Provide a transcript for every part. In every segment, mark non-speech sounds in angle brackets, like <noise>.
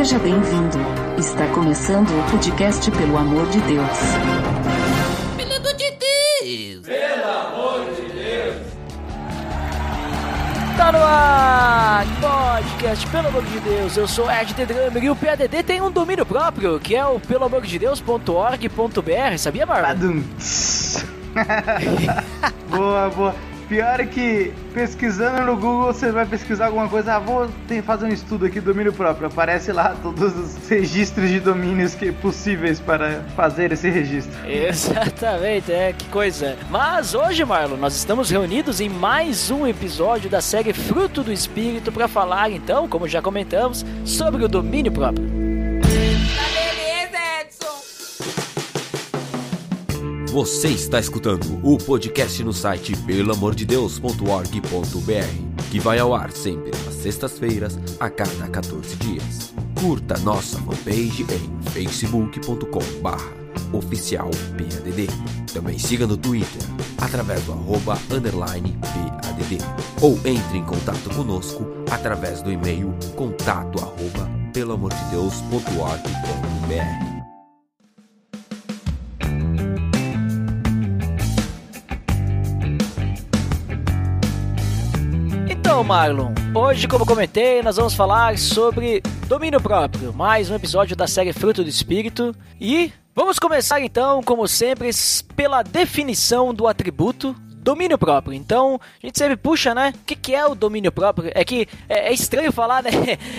Seja bem-vindo. Está começando o podcast Pelo Amor de Deus. Pelo amor de Deus! Pelo amor de Deus! Tá no ar! Podcast, pelo amor de Deus, eu sou Ed The Drummer e o PADD tem um domínio próprio, que é o peloamordedeus.org.br, sabia, Marlon? Badum. <laughs> boa, boa. Pior é que pesquisando no Google você vai pesquisar alguma coisa, ah, vou fazer um estudo aqui, domínio próprio. Aparece lá todos os <laughs> registros de domínios que possíveis para fazer esse registro. <laughs> Exatamente, é, que coisa. Mas hoje, Marlon, nós estamos reunidos em mais um episódio da série Fruto do Espírito para falar, então, como já comentamos, sobre o domínio próprio. Você está escutando o podcast no site pelamordedeus.org.br, que vai ao ar sempre às sextas-feiras, a cada 14 dias. Curta nossa fanpage em facebook.com oficial PADD. Também siga no Twitter, através do arroba underline PADD. Ou entre em contato conosco através do e-mail contato arroba pelamordedeus.org.br. Então, Marlon, hoje, como comentei, nós vamos falar sobre domínio próprio, mais um episódio da série Fruto do Espírito. E vamos começar então, como sempre, pela definição do atributo domínio próprio. Então, a gente sempre puxa, né? O que, que é o domínio próprio? É que é, é estranho falar, <laughs> né?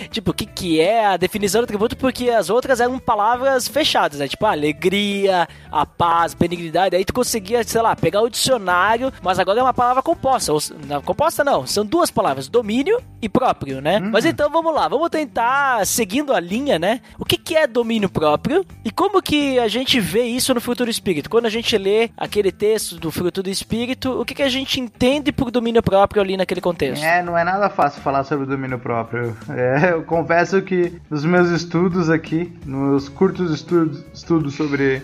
tipo, o que, que é a definição do atributo, porque as outras eram palavras fechadas, né? Tipo, a alegria, a paz, benignidade. Aí tu conseguia, sei lá, pegar o dicionário, mas agora é uma palavra composta. Ou, não, composta não, são duas palavras, domínio e próprio, né? Uhum. Mas então vamos lá, vamos tentar, seguindo a linha, né? O que, que é domínio próprio e como que a gente vê isso no Fruto do Espírito? Quando a gente lê aquele texto do Fruto do Espírito, o que, que a gente entende por domínio próprio ali naquele contexto? É, não é nada fácil falar sobre domínio próprio. É, eu confesso que nos meus estudos aqui, nos curtos estudos, estudos sobre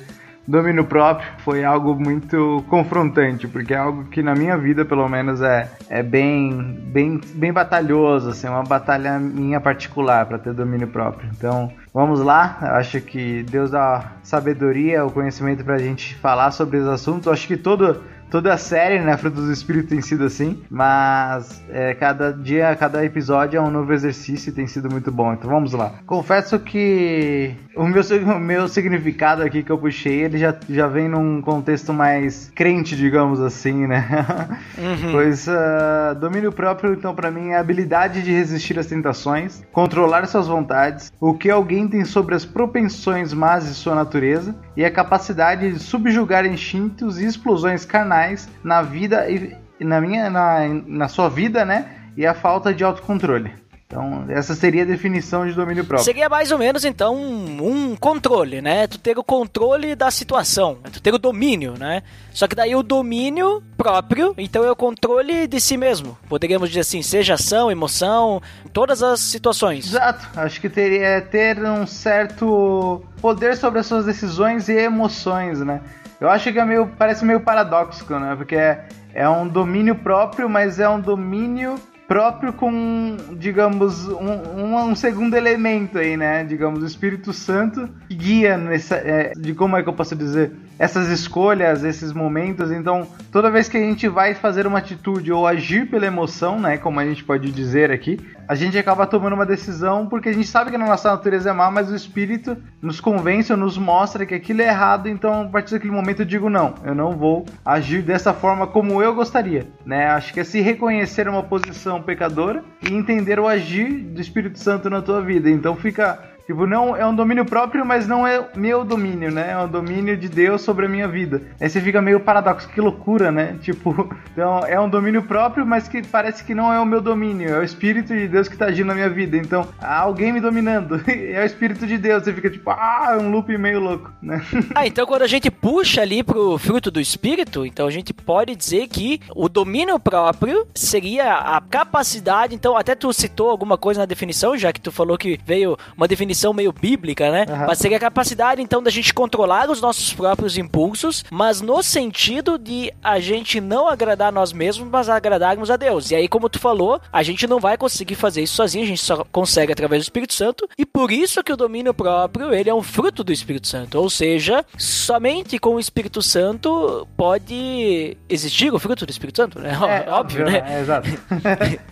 domínio próprio foi algo muito confrontante, porque é algo que na minha vida, pelo menos, é, é bem, bem, bem batalhoso, assim, uma batalha minha particular para ter domínio próprio. Então, vamos lá. Eu acho que Deus dá sabedoria, o conhecimento para a gente falar sobre esse assunto. Eu acho que todo toda a série, né, Fruto do Espírito tem sido assim, mas é, cada dia, cada episódio é um novo exercício e tem sido muito bom. Então vamos lá. Confesso que o meu, o meu significado aqui que eu puxei, ele já, já vem num contexto mais crente, digamos assim, né? <laughs> Uhum. pois uh, domínio próprio, então, para mim, é a habilidade de resistir às tentações, controlar suas vontades, o que alguém tem sobre as propensões más de sua natureza e a capacidade de subjugar instintos e explosões carnais na vida e na minha na, na sua vida, né? E a falta de autocontrole. Então, essa seria a definição de domínio próprio. Seria mais ou menos, então, um, controle, né? Tu ter o controle da situação, tu ter o domínio, né? Só que daí o domínio próprio, então é o controle de si mesmo. Poderíamos dizer assim, seja ação, emoção, todas as situações. Exato. Acho que teria é ter um certo poder sobre as suas decisões e emoções, né? Eu acho que é meio, parece meio paradoxo, né? Porque é, é um domínio próprio, mas é um domínio próprio com, digamos, um, um, um, segundo elemento aí, né? Digamos, o Espírito Santo que guia nessa, é, de como é que eu posso dizer, essas escolhas, esses momentos. Então, toda vez que a gente vai fazer uma atitude ou agir pela emoção, né? Como a gente pode dizer aqui, a gente acaba tomando uma decisão porque a gente sabe que a nossa natureza é má, mas o Espírito nos convence ou nos mostra que aquilo é errado. Então, a partir daquele momento eu digo não, eu não vou agir dessa forma como eu gostaria, né? Acho que é se reconhecer uma posição pecadora e entender o agir do Espírito Santo na tua vida. Então fica Tipo, não é um domínio próprio, mas não é meu domínio, né? É um domínio de Deus sobre a minha vida. Aí você fica meio paradoxo, que loucura, né? <laughs> Tipo, então é um domínio próprio, mas que parece que não é o meu domínio, é o Espírito de Deus que tá agindo na minha vida. Então, há alguém me dominando, <laughs> é o Espírito de Deus. Você fica tipo, ah, um loop meio louco, né? <laughs> Ah, então quando a gente puxa ali pro fruto do Espírito, então a gente pode dizer que o domínio próprio seria a capacidade. Então, até tu citou alguma coisa na definição, já que tu falou que veio uma definição definição meio bíblica, né? Aham. Mas seria a capacidade, então, da gente controlar os nossos próprios impulsos, mas no sentido de a gente não agradar nós mesmos, mas agradarmos a Deus. E aí, como tu falou, a gente não vai conseguir fazer isso sozinho, a gente só consegue através do Espírito Santo, e por isso que o domínio próprio, ele é um fruto do Espírito Santo. Ou seja, somente com o Espírito Santo pode existir o fruto do Espírito Santo, né? É, óbvio, né? É, exato. <laughs>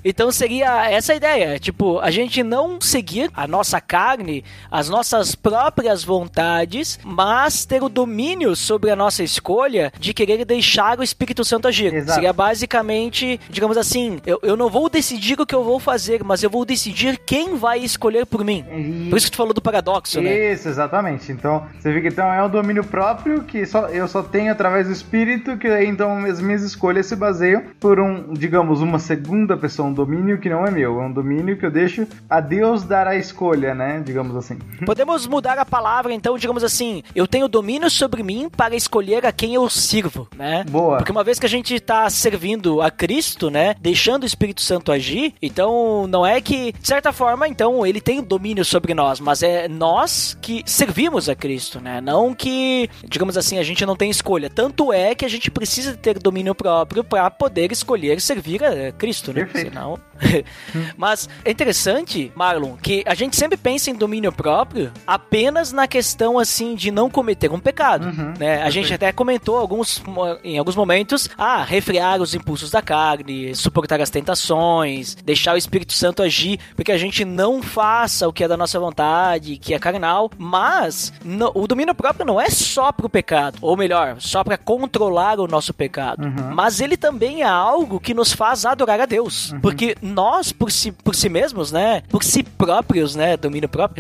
Então seria essa a ideia, tipo, a gente não seguir a nossa carne, as nossas próprias vontades, mas ter o domínio sobre a nossa escolha de querer deixar o Espírito Santo agir. Exato. Seria basicamente, digamos assim, eu, eu não vou decidir o que eu vou fazer, mas eu vou decidir quem vai escolher por mim. E- Por isso que tu falou do paradoxo, né? Isso, exatamente. Então, você vê que então é um domínio próprio que só, eu só tenho através do espírito, que aí então as minhas escolhas se baseiam por um, digamos, uma segunda pessoa, um domínio que não é meu, é um domínio que eu deixo a Deus dar a escolha, né? Digamos assim. Podemos mudar a palavra, então, digamos assim, eu tenho domínio sobre mim para escolher a quem eu sirvo, né? Boa. Porque uma vez que a gente está servindo a Cristo, né, deixando o Espírito Santo agir, então não é que, de certa forma, então ele tem domínio sobre nós, mas é nós que servimos a Cristo, né? Não que, digamos assim, a gente não tem escolha. Tanto é que a gente precisa ter domínio próprio para poder escolher servir a Cristo, né? Perfeito. Senão <laughs> mas é interessante, Marlon, que a gente sempre pensa em domínio próprio apenas na questão assim de não cometer um pecado, Uhum, né? A gente até comentou alguns em alguns momentos, ah, refrear os impulsos da carne, suportar as tentações, deixar o Espírito Santo agir, porque a gente não faça o que é da nossa vontade, que é carnal, mas no- o domínio próprio não é só pro pecado, ou melhor, só para controlar o nosso pecado, mas ele também é algo que nos faz adorar a Deus, porque nós por si, por si mesmos, né, por si próprios, né, domínio próprio,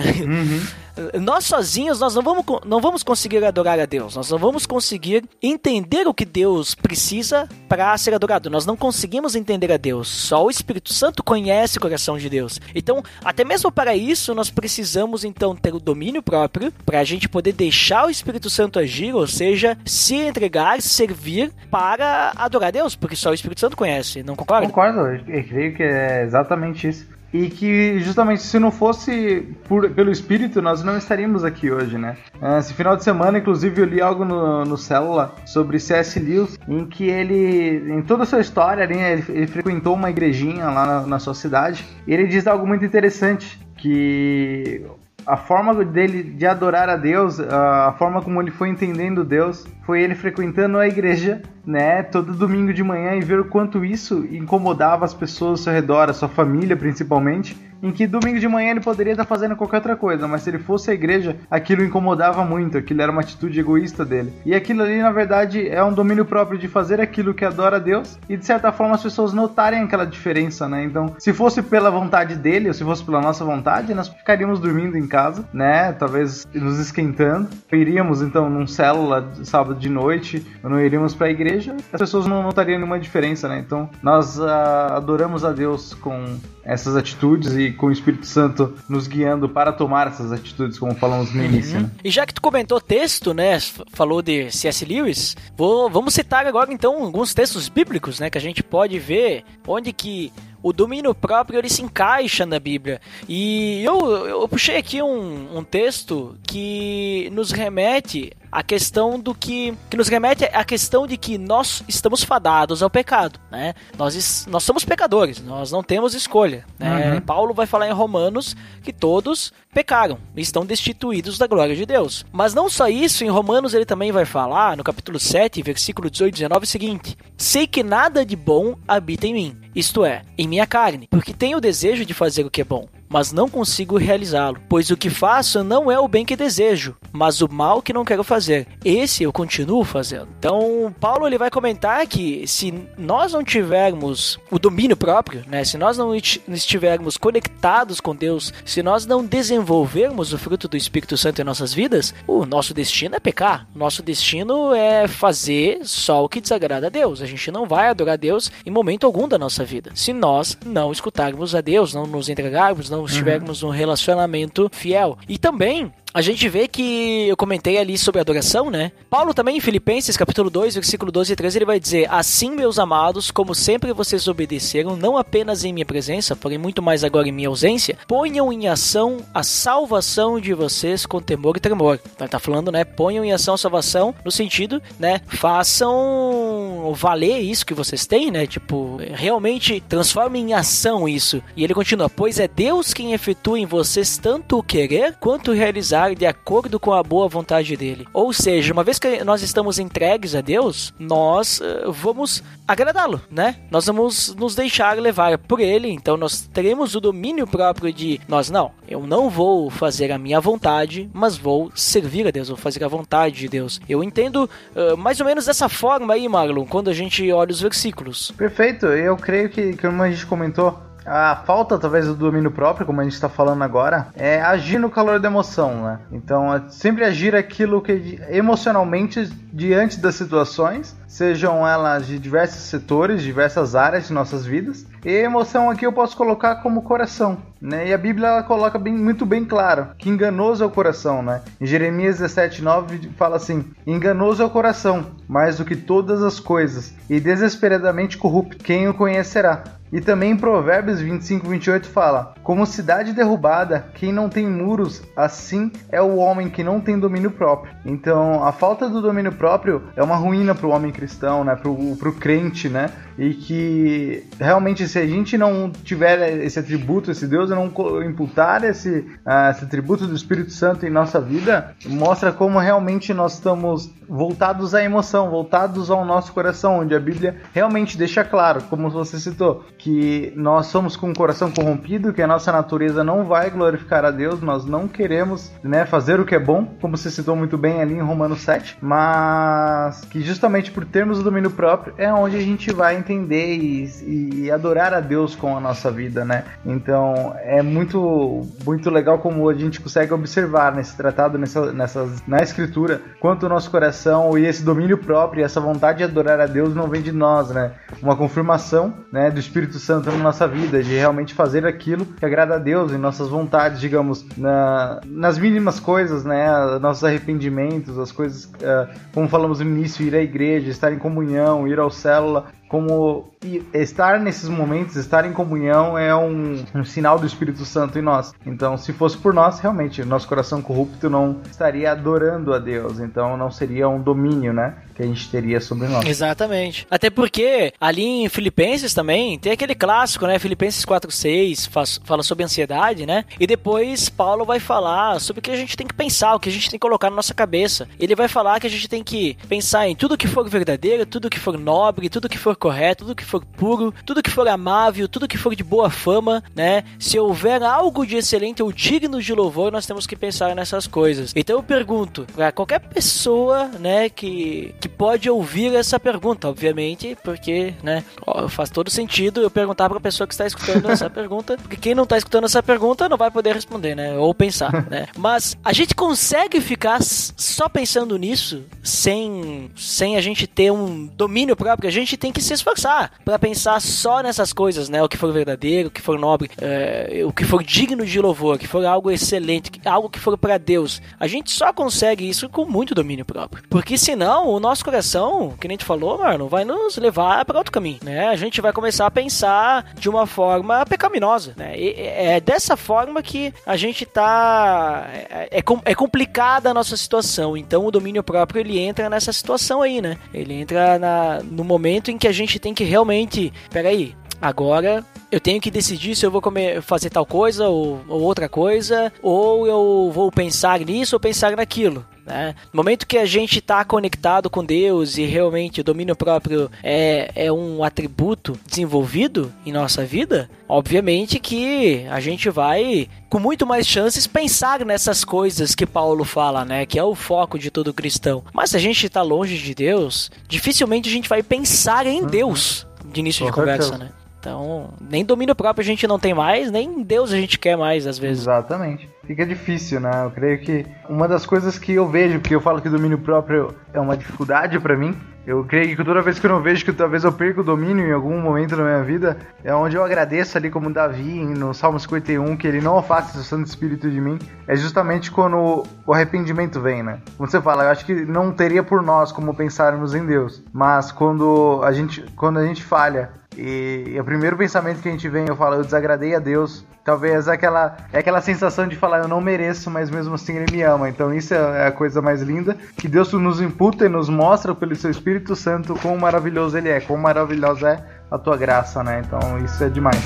nós sozinhos nós não vamos, não vamos conseguir adorar a Deus, nós não vamos conseguir entender o que Deus precisa para ser adorado. Nós não conseguimos entender a Deus. Só o Espírito Santo conhece o coração de Deus. Então, até mesmo para isso, nós precisamos então ter o domínio próprio para a gente poder deixar o Espírito Santo agir, ou seja, se entregar, servir para adorar a Deus, porque só o Espírito Santo conhece. Não concorda? Concordo, eu creio que é exatamente isso. E que justamente se não fosse por- pelo espírito, nós não estaríamos aqui hoje, né? Esse final de semana, inclusive, eu li algo no, no Célula sobre C.S. Lewis, em que ele, em toda a sua história, né, ele, ele frequentou uma igrejinha lá na, na sua cidade, e ele diz algo muito interessante, que a forma dele de adorar a Deus, a forma como ele foi entendendo Deus, foi ele frequentando a igreja, né, todo domingo de manhã e ver o quanto isso incomodava as pessoas ao seu redor, a sua família principalmente, em que domingo de manhã ele poderia estar fazendo qualquer outra coisa, mas se ele fosse à igreja, aquilo incomodava muito, aquilo era uma atitude egoísta dele. E aquilo ali, na verdade, é um domínio próprio de fazer aquilo que adora a Deus e de certa forma as pessoas notarem aquela diferença, né? Então, se fosse pela vontade dele ou se fosse pela nossa vontade, nós ficaríamos dormindo em casa, né? Talvez nos esquentando. Iríamos então num célula sábado de noite, ou não iríamos para a igreja, as pessoas não notariam nenhuma diferença, né? Então, nós ah, adoramos a Deus com essas atitudes e com o Espírito Santo nos guiando para tomar essas atitudes, como falamos no início, né? E já que tu comentou texto, né, falou de C.S. Lewis, vou, vamos citar agora então alguns textos bíblicos, né, que a gente pode ver onde que o domínio próprio ele se encaixa na Bíblia. E eu, eu puxei aqui um, um texto que nos remete à questão do que que nos remete à questão de que nós estamos fadados ao pecado, né? Nós nós somos pecadores, nós não temos escolha, né? Uhum. Paulo vai falar em Romanos que todos pecaram e estão destituídos da glória de Deus. Mas não só isso, em Romanos ele também vai falar, no capítulo 7, versículo 18 e 19, o seguinte: Sei que nada de bom habita em mim, isto é, em minha carne, porque tenho o desejo de fazer o que é bom. Mas não consigo realizá-lo, pois o que faço não é o bem que desejo, mas o mal que não quero fazer. Esse eu continuo fazendo. Então, Paulo ele vai comentar que se nós não tivermos o domínio próprio, né, se nós não esti- estivermos conectados com Deus, se nós não desenvolvermos o fruto do Espírito Santo em nossas vidas, o nosso destino é pecar. Nosso destino é fazer só o que desagrada a Deus. A gente não vai adorar Deus em momento algum da nossa vida. Se nós não escutarmos a Deus, não nos entregarmos, não estivermos num relacionamento fiel. E também a gente vê que eu comentei ali sobre adoração, né? Paulo também em Filipenses, capítulo 2, versículo 12 e 13, ele vai dizer: Assim, meus amados, como sempre vocês obedeceram, não apenas em minha presença, porém muito mais agora em minha ausência, ponham em ação a salvação de vocês com temor e tremor. Então, tá falando, né? Ponham em ação a salvação no sentido, né? Façam valer isso que vocês têm, né? Tipo, realmente transformem em ação isso. E ele continua: Pois é Deus quem efetua em vocês tanto o querer quanto o realizar de acordo com a boa vontade dele. Ou seja, uma vez que nós estamos entregues a Deus, nós uh, vamos agradá-lo, né? Nós vamos nos deixar levar por ele, então nós teremos o domínio próprio de nós não, eu não vou fazer a minha vontade, mas vou servir a Deus, vou fazer a vontade de Deus. Eu entendo uh, mais ou menos dessa forma aí, Marlon, quando a gente olha os versículos. Perfeito, eu creio que, como a gente comentou, a falta, talvez, do domínio próprio, como a gente está falando agora, é agir no calor da emoção, né? Então, é sempre agir aquilo que emocionalmente diante das situações, sejam elas de diversos setores, diversas áreas de nossas vidas. E emoção aqui eu posso colocar como coração, né? E a Bíblia ela coloca bem, muito bem claro que enganoso é o coração, né? Em Jeremias 17:9 fala assim: "Enganoso é o coração, mais do que todas as coisas, e desesperadamente corrupto. Quem o conhecerá?" E também em Provérbios 25, 28 fala: Como cidade derrubada, quem não tem muros, assim é o homem que não tem domínio próprio. Então, a falta do domínio próprio é uma ruína para o homem cristão, né? Para o crente, né? E que realmente, se a gente não tiver esse atributo, esse Deus, não imputar esse, uh, esse atributo do Espírito Santo em nossa vida, mostra como realmente nós estamos voltados à emoção, voltados ao nosso coração, onde a Bíblia realmente deixa claro, como você citou, que nós somos com o coração corrompido, que a nossa natureza não vai glorificar a Deus, nós não queremos né, fazer o que é bom, como você citou muito bem ali em Romanos 7, mas que justamente por termos o domínio próprio é onde a gente vai entender e, e adorar a Deus com a nossa vida, né? Então é muito, muito legal como a gente consegue observar nesse tratado, nessa, nessas, na escritura, quanto o nosso coração e esse domínio próprio essa vontade de adorar a Deus não vem de nós, né? Uma confirmação né, do Espírito Espírito Santo na nossa vida, de realmente fazer aquilo que agrada a Deus em nossas vontades, digamos, na, nas mínimas coisas, né? Nossos arrependimentos, as coisas, uh, como falamos no início, ir à igreja, estar em comunhão, ir ao célula, como estar nesses momentos, estar em comunhão é um, um, sinal do Espírito Santo em nós. Então, se fosse por nós, realmente, nosso coração corrupto não estaria adorando a Deus. Então, não seria um domínio, né? Que a gente teria sobre nós. Exatamente. Até porque ali em Filipenses também tem aquele clássico, né? Filipenses 4:6 fala sobre ansiedade, né? E depois Paulo vai falar sobre o que a gente tem que pensar, o que a gente tem que colocar na nossa cabeça. Ele vai falar que a gente tem que pensar em tudo que for verdadeiro, tudo que for nobre, tudo que for correto, tudo que for puro, tudo que for amável, tudo que for de boa fama, né? Se houver algo de excelente ou digno de louvor, nós temos que pensar nessas coisas. Então eu pergunto para qualquer pessoa, né, que, que pode ouvir essa pergunta, obviamente, porque, né, faz todo sentido eu perguntar para a pessoa que está escutando essa <laughs> pergunta, porque quem não está escutando essa pergunta não vai poder responder, né, ou pensar, <laughs> né? Mas a gente consegue ficar só pensando nisso sem sem a gente ter um domínio próprio, a gente tem que se esforçar para pensar só nessas coisas, né? O que for verdadeiro, o que for nobre, é, o que for digno de louvor, que for algo excelente, algo que for para Deus. A gente só consegue isso com muito domínio próprio. Porque senão o nosso coração, que nem tu falou, mano, vai nos levar para outro caminho, né? A gente vai começar a pensar de uma forma pecaminosa, né? E é dessa forma que a gente tá é, é, é complicada a nossa situação. Então o domínio próprio ele entra nessa situação aí, né? Ele entra na, no momento em que a gente tem que realmente, peraí, agora eu tenho que decidir se eu vou comer, fazer tal coisa ou, ou, outra coisa, ou eu vou pensar nisso ou pensar naquilo. Né? No momento que a gente está conectado com Deus e realmente o domínio próprio é, é um atributo desenvolvido em nossa vida, obviamente que a gente vai com muito mais chances pensar nessas coisas que Paulo fala, né? Que é o foco de todo cristão. Mas se a gente está longe de Deus, dificilmente a gente vai pensar em uhum. Deus de início de conversa, né? Então, nem domínio próprio a gente não tem mais, nem Deus a gente quer mais às vezes. Exatamente. Fica difícil, né? Eu creio que uma das coisas que eu vejo, porque eu falo que domínio próprio é uma dificuldade para mim, eu creio que toda vez que eu não vejo que talvez eu perca o domínio em algum momento da minha vida, é onde eu agradeço ali como Davi no Salmo 51, que ele não afaste o Santo Espírito de mim, é justamente quando o arrependimento vem, né? Como você fala, eu acho que não teria por nós como pensarmos em Deus, mas quando a gente, quando a gente falha e, e o primeiro pensamento que a gente vem, eu falo, eu desagradei a Deus, Talvez aquela, é aquela sensação de falar, eu não mereço, mas mesmo assim ele me ama. Então isso é a coisa mais linda, que Deus nos imputa e nos mostra pelo seu Espírito Santo quão maravilhoso ele é, quão maravilhosa é a tua graça, né? Então isso é demais.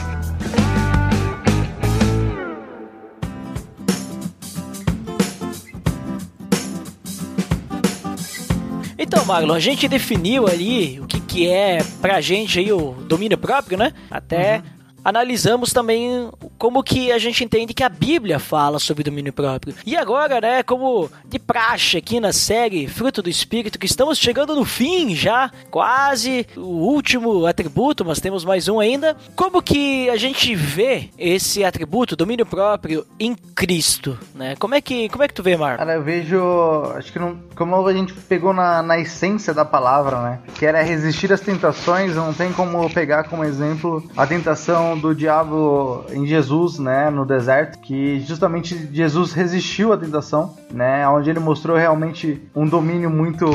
Então, Marlon, a gente definiu ali o que, que é pra gente aí o domínio próprio, né? Até uhum analisamos também como que a gente entende que a Bíblia fala sobre domínio próprio. E agora, né, como de praxe aqui na série Fruto do Espírito, que estamos chegando no fim já, quase o último atributo, mas temos mais um ainda. Como que a gente vê esse atributo, domínio próprio, em Cristo, né? Como é que, como é que tu vê, Marco? Cara, eu vejo, acho que não, como a gente pegou na, na essência da palavra, né, que era resistir às tentações, não tem como pegar como exemplo a tentação do diabo em Jesus, né, no deserto, que justamente Jesus resistiu à tentação, né, onde ele mostrou realmente um domínio muito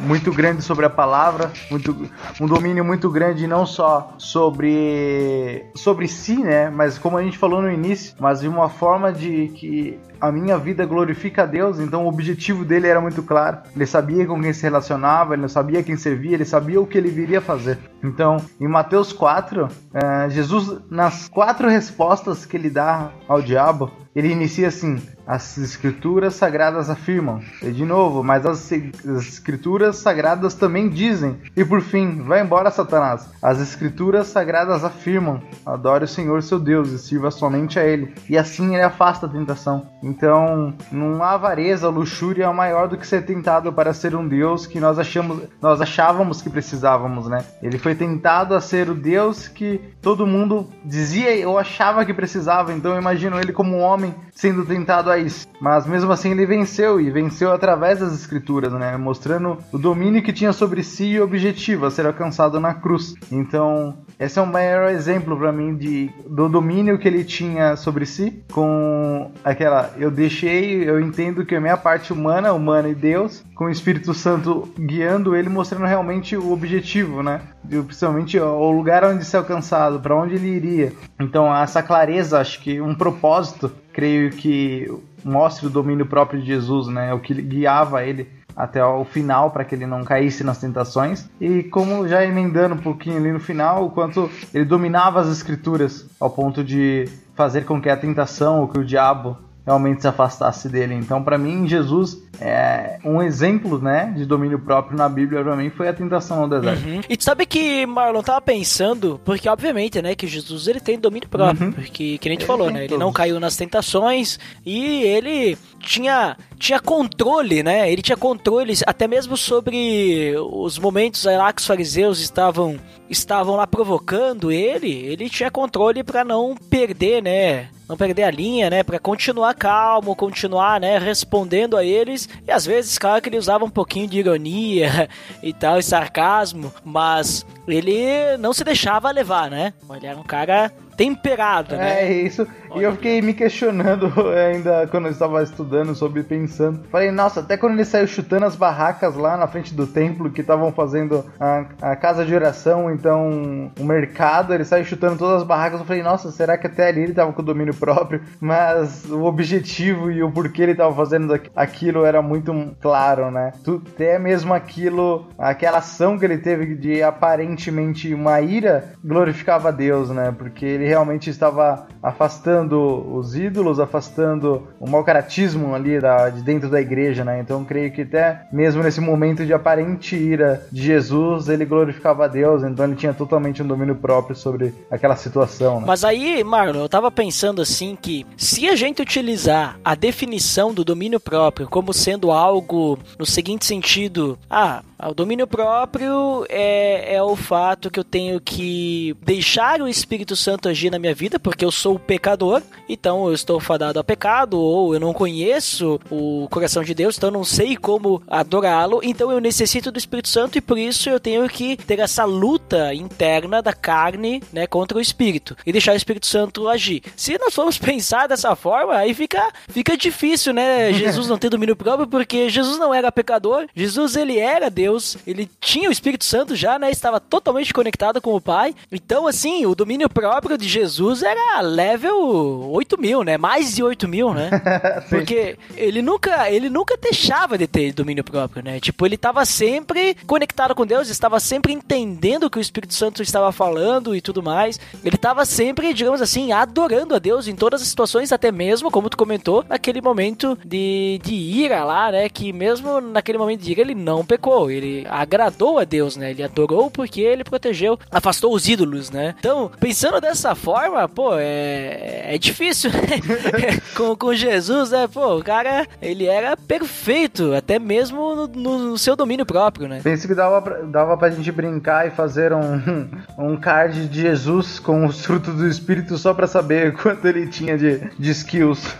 muito grande sobre a palavra, muito um domínio muito grande não só sobre sobre si, né, mas como a gente falou no início, mas de uma forma de que a minha vida glorifica a Deus, então o objetivo dele era muito claro. Ele sabia com quem se relacionava, ele sabia quem servia, ele sabia o que ele viria fazer. Então, em Mateus 4, é, Jesus, nas quatro respostas que ele dá ao diabo, ele inicia assim: as escrituras sagradas afirmam. E de novo, mas as, as, escrituras sagradas também dizem. E por fim, vai embora, Satanás. As escrituras sagradas afirmam: adore o Senhor seu Deus e sirva somente a Ele. E assim ele afasta a tentação. Então, não há avareza, luxúria maior do que ser tentado para ser um Deus que nós achamos, nós achávamos que precisávamos, né? Ele foi tentado a ser o Deus que todo mundo dizia ou achava que precisava. Então, eu imagino ele como um homem sendo tentado a isso. Mas mesmo assim ele venceu e venceu através das escrituras, né? Mostrando o domínio que tinha sobre si e o objetivo a ser alcançado na cruz. Então, esse é um maior exemplo para mim de do domínio que ele tinha sobre si com aquela eu deixei, eu entendo que a minha parte humana, humana e Deus, com o Espírito Santo guiando ele, mostrando realmente o objetivo, né? E, principalmente o lugar onde ser alcançado, para onde ele iria. Então, essa clareza, acho que um propósito, creio que mostra o domínio próprio de Jesus, né? O que guiava ele até o final para que ele não caísse nas tentações. E como já emendando um pouquinho ali no final, o quanto ele dominava as escrituras ao ponto de fazer com que a tentação ou que o diabo realmente se afastasse dele. Então, para mim, Jesus é um exemplo, né, de domínio próprio na Bíblia para mim foi a tentação no deserto. Uhum. E tu sabe que Marlon tava pensando, porque obviamente, né, que Jesus ele tem domínio próprio, uhum. porque que nem tu falou, né, ele não caiu nas tentações e ele tinha tinha controle, né? Ele tinha controle até mesmo sobre os momentos lá que os fariseus estavam estavam lá provocando ele, ele tinha controle para não perder, né? Não perder a linha, né? Para continuar calmo, continuar, né? Respondendo a eles. E às vezes, claro que ele usava um pouquinho de ironia <laughs> e tal, e sarcasmo, mas ele não se deixava levar, né? Ele era um cara temperado, né? É isso. E eu fiquei me questionando <laughs> ainda quando eu estava estudando sobre pensando. Falei, nossa, até quando ele saiu chutando as barracas lá na frente do templo que estavam fazendo a, a, casa de oração, então o mercado, ele saiu chutando todas as barracas. Eu falei, nossa, será que até ali ele estava com domínio próprio? <laughs> Mas o objetivo e o porquê ele estava fazendo aquilo era muito claro, né? Até mesmo aquilo, aquela ação que ele teve de aparentemente uma ira, glorificava a Deus, né? Porque ele realmente estava afastando os ídolos, afastando o mau caratismo ali da, de dentro da igreja, né? Então creio que até mesmo nesse momento de aparente ira de Jesus, ele glorificava a Deus, então ele tinha totalmente um domínio próprio sobre aquela situação. Né? Mas aí, Marlon, eu tava pensando assim que se a gente utilizar a definição do domínio próprio como sendo algo no seguinte sentido, ah, o domínio próprio é, é o fato que eu tenho que deixar o Espírito Santo agir na minha vida, porque eu sou o pecador pecador, então eu estou fadado a pecado, ou eu não conheço o coração de Deus, então eu não sei como adorá-lo, então eu necessito do Espírito Santo e por isso eu tenho que ter essa luta interna da carne, né, contra o Espírito e deixar o Espírito Santo agir. Se nós formos <laughs> pensar dessa forma, aí fica, fica difícil, né, <laughs> Jesus não ter domínio próprio, porque Jesus não era pecador, Jesus ele era Deus, ele tinha o Espírito Santo já, né, estava totalmente conectado com o Pai, então assim, o domínio próprio de Jesus era level 8 mil, né, mais de 8 mil, né, <laughs> porque ele nunca, ele nunca deixava de ter domínio próprio, né, tipo, ele estava sempre conectado com Deus, estava sempre entendendo o que o Espírito Santo estava falando e tudo mais, ele estava sempre, digamos assim, adorando a Deus em todas as situações, até mesmo, como tu comentou, naquele momento de, de ira lá, né? Que mesmo naquele momento de ira ele não pecou, ele agradou a Deus, né? Ele adorou porque ele protegeu, afastou os ídolos, né? Então, pensando dessa forma, pô, é, é difícil, né? <laughs> com, com Jesus, né? Pô, o cara, ele era perfeito, até mesmo no, no seu domínio próprio, né? Pensei que dava pra, dava pra gente brincar e fazer um, <laughs> um card de Jesus com os frutos do Espírito só pra saber <laughs> quanto ele tinha de, de skills.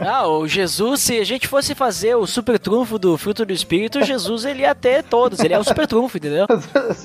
ah, o Jesus, se a gente fosse fazer o super trunfo do fruto do Espírito, Jesus ele ia ter todos, ele é o super trunfo, entendeu?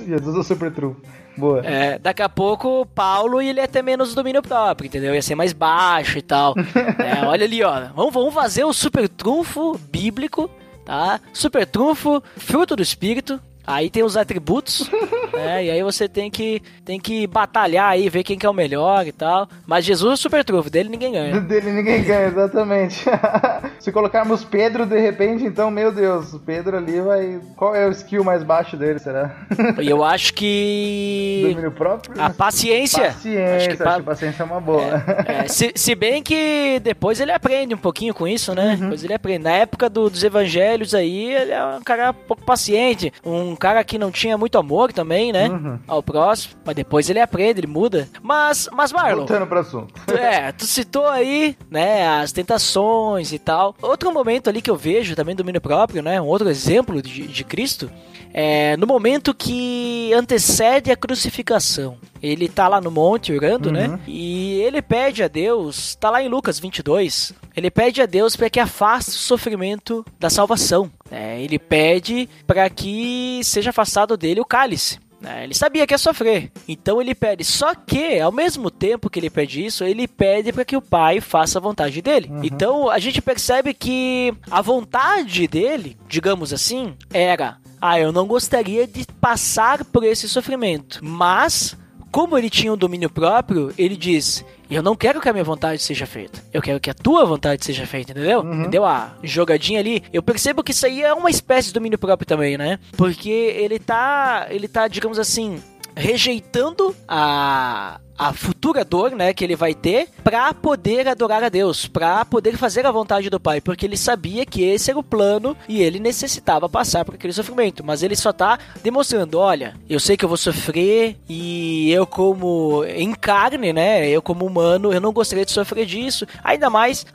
Jesus é o super trunfo. Boa. É, daqui a pouco, Paulo ele ia ter menos domínio próprio, entendeu? Ia ser mais baixo e tal. <laughs> é, olha ali, ó. Vamos, vamos fazer o super trunfo bíblico, tá? Super trunfo, fruto do Espírito. Aí tem os atributos, <laughs> né? E aí você tem que, tem que batalhar aí, ver quem que é o melhor e tal. Mas Jesus é super trunfo, dele ninguém ganha. <laughs> dele ninguém ganha, exatamente. <laughs> Se colocarmos Pedro de repente, então, meu Deus, o Pedro ali vai. Qual é o skill mais baixo dele, será? E eu acho que. Domínio próprio? A paciência. Paciência, acho que, pa... acho que paciência é uma boa. É, é, se, se bem que depois ele aprende um pouquinho com isso, né? Uhum. Depois ele aprende. Na época do, dos evangelhos aí, ele é um cara pouco paciente, um cara que não tinha muito amor também, né? Uhum. Ao próximo. Mas depois ele aprende, ele muda. Mas, mas Marlon. Voltando pro assunto. <laughs> é, tu citou aí, né, as tentações e tal. Outro momento ali que eu vejo também domínio próprio, né? Um outro exemplo de, de Cristo. É, no momento que antecede a crucificação. Ele tá lá no monte orando, né? uhum. né? E ele pede a Deus, tá lá em Lucas 22, ele pede a Deus para que afaste o sofrimento da salvação. É, ele pede para que seja afastado dele o cálice. É, ele sabia que ia sofrer, então ele pede. Só que, ao mesmo tempo que ele pede isso, ele pede para que o pai faça a vontade dele. Uhum. Então a gente percebe que a vontade dele, digamos assim, era ah, eu não gostaria de passar por esse sofrimento. Mas, como ele tinha um domínio próprio, ele diz: Eu não quero que a minha vontade seja feita. Eu quero que a tua vontade seja feita, entendeu? Uhum. Entendeu? A jogadinha ali. Eu percebo que isso aí é uma espécie de domínio próprio também, né? Porque ele tá. Ele tá, digamos assim, rejeitando a a futura dor, né, que ele vai ter para poder adorar a Deus, para poder fazer a vontade do Pai, porque ele sabia que esse era o plano e ele necessitava passar por aquele sofrimento, mas ele só tá demonstrando, olha, eu sei que eu vou sofrer e eu como em carne, né, eu como humano, eu não gostaria de sofrer disso, ainda mais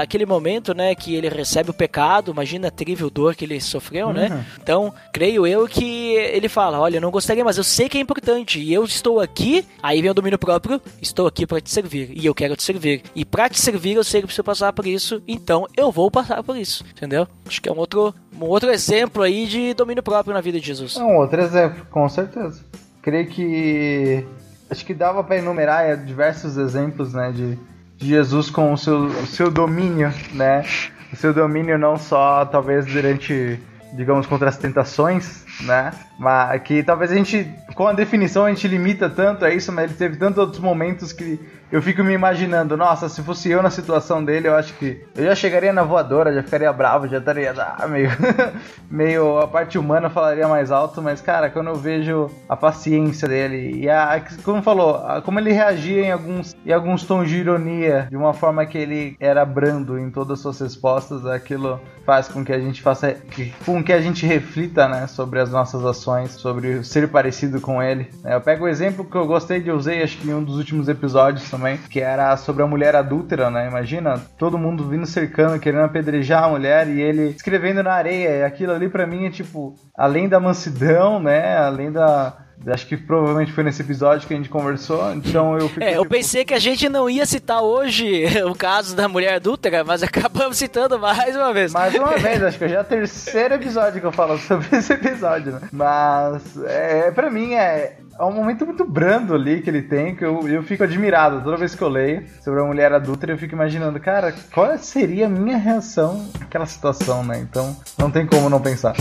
aquele momento, né, que ele recebe o pecado, imagina a terrível dor que ele sofreu, né? uhum. né? Então, creio eu que ele fala, olha, eu não gostaria, mas eu sei que é importante e eu estou aqui, aí vem o domínio próprio, estou aqui para te servir e eu quero te servir. E para te servir eu sei que preciso passar por isso, então eu vou passar por isso, entendeu? Acho que é um outro, um outro exemplo aí de domínio próprio na vida de Jesus. É um outro exemplo, com certeza. Creio que acho que dava para enumerar é, diversos exemplos, né, de, de Jesus com o seu, o seu domínio, né? O seu domínio não só talvez durante digamos, contra as tentações, né? Mas que talvez a gente, com a definição, a gente limita tanto a isso, mas ele teve tantos outros momentos que eu fico me imaginando, nossa, se fosse eu na situação dele, eu acho que eu já chegaria na voadora, já ficaria bravo, já estaria ah, meio, <laughs> meio a parte humana falaria mais alto, mas cara, quando eu vejo a paciência dele e a, como falou, a, como ele reagia em alguns, em alguns tons de ironia, de uma forma que ele era brando em todas as suas respostas, aquilo faz com que a gente faça, com que a gente reflita, né, sobre as nossas ações, sobre ser parecido com ele. Eu pego o exemplo que eu gostei de usei, acho que em um dos últimos episódios também também, que era sobre a mulher adúltera, né? Imagina, todo mundo vindo cercando, querendo apedrejar a mulher e ele escrevendo na areia. E aquilo ali para mim é tipo, além da mansidão, né? Além da Acho que provavelmente foi nesse episódio que a gente conversou, então eu fico, É, eu tipo... pensei que a gente não ia citar hoje <laughs> o caso da mulher adúltera, mas <laughs> acabamos citando mais uma vez. Mais uma <laughs> vez, acho que já é o terceiro episódio que eu falo sobre esse episódio, né? Mas, é, pra mim, é, é um momento muito brando ali que ele tem, que eu, eu fico admirado toda vez que eu leio sobre a mulher adulta, eu fico imaginando, cara, qual seria a minha reação naquela situação, né? Então, não tem como não pensar.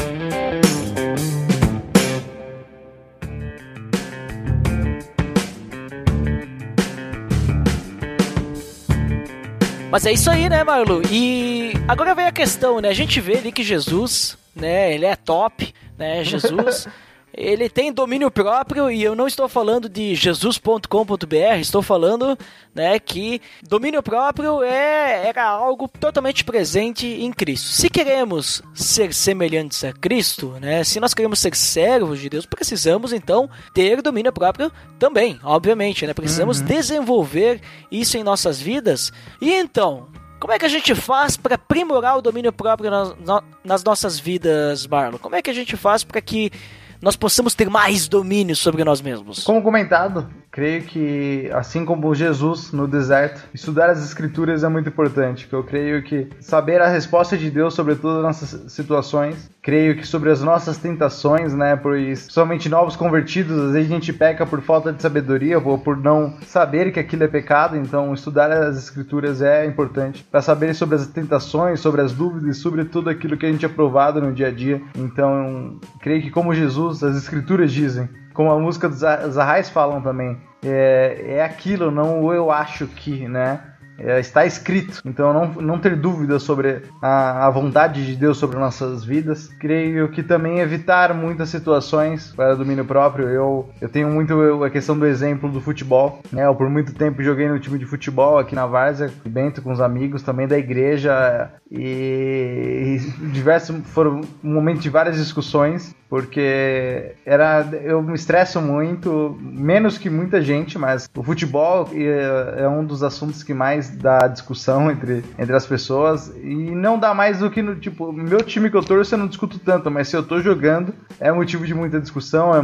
Mas é isso aí, né, Marlu? E agora vem a questão, né? A gente vê ali que Jesus, né, ele é top, né? Jesus <laughs> ele tem domínio próprio e eu não estou falando de jesus.com.br, estou falando né, que domínio próprio é, era algo totalmente presente em Cristo. Se queremos ser semelhantes a Cristo, né, se nós queremos ser servos de Deus, precisamos então ter domínio próprio também, obviamente, né? Precisamos uhum. desenvolver isso em nossas vidas. E então, como é que a gente faz para aprimorar o domínio próprio nas, nas nossas vidas, Marlon? Como é que a gente faz para que nós possamos ter mais domínio sobre nós mesmos. Como comentado, creio que, assim como Jesus no deserto, estudar as escrituras é muito importante. Que eu creio que saber a resposta de Deus sobre todas as nossas situações, creio que sobre as nossas tentações, né, pois somente novos convertidos, às vezes a gente peca por falta de sabedoria ou por não saber que aquilo é pecado, então estudar as escrituras é importante para saber sobre as tentações, sobre as dúvidas, sobre tudo aquilo que a gente é provado no dia a dia. Então, creio que como Jesus, as escrituras dizem, como a música dos Arrais falam também, é, é aquilo, não o eu acho que, né? É, está escrito. Então, não, não ter dúvida sobre a, a, vontade de Deus sobre nossas vidas. Creio que também evitar muitas situações para domínio próprio. Eu, eu tenho muito a questão do exemplo do futebol. Né? Eu, por muito tempo, joguei no time de futebol aqui na Várzea, Bento, com os amigos, também da igreja. E, e diversos foram um momento de várias discussões porque era eu me estresso muito, menos que muita gente, mas o futebol é, é, um dos assuntos que mais dá discussão entre, entre as pessoas e não dá mais do que no tipo, meu time que eu torço eu não discuto tanto, mas se eu tô jogando é motivo de muita discussão, é,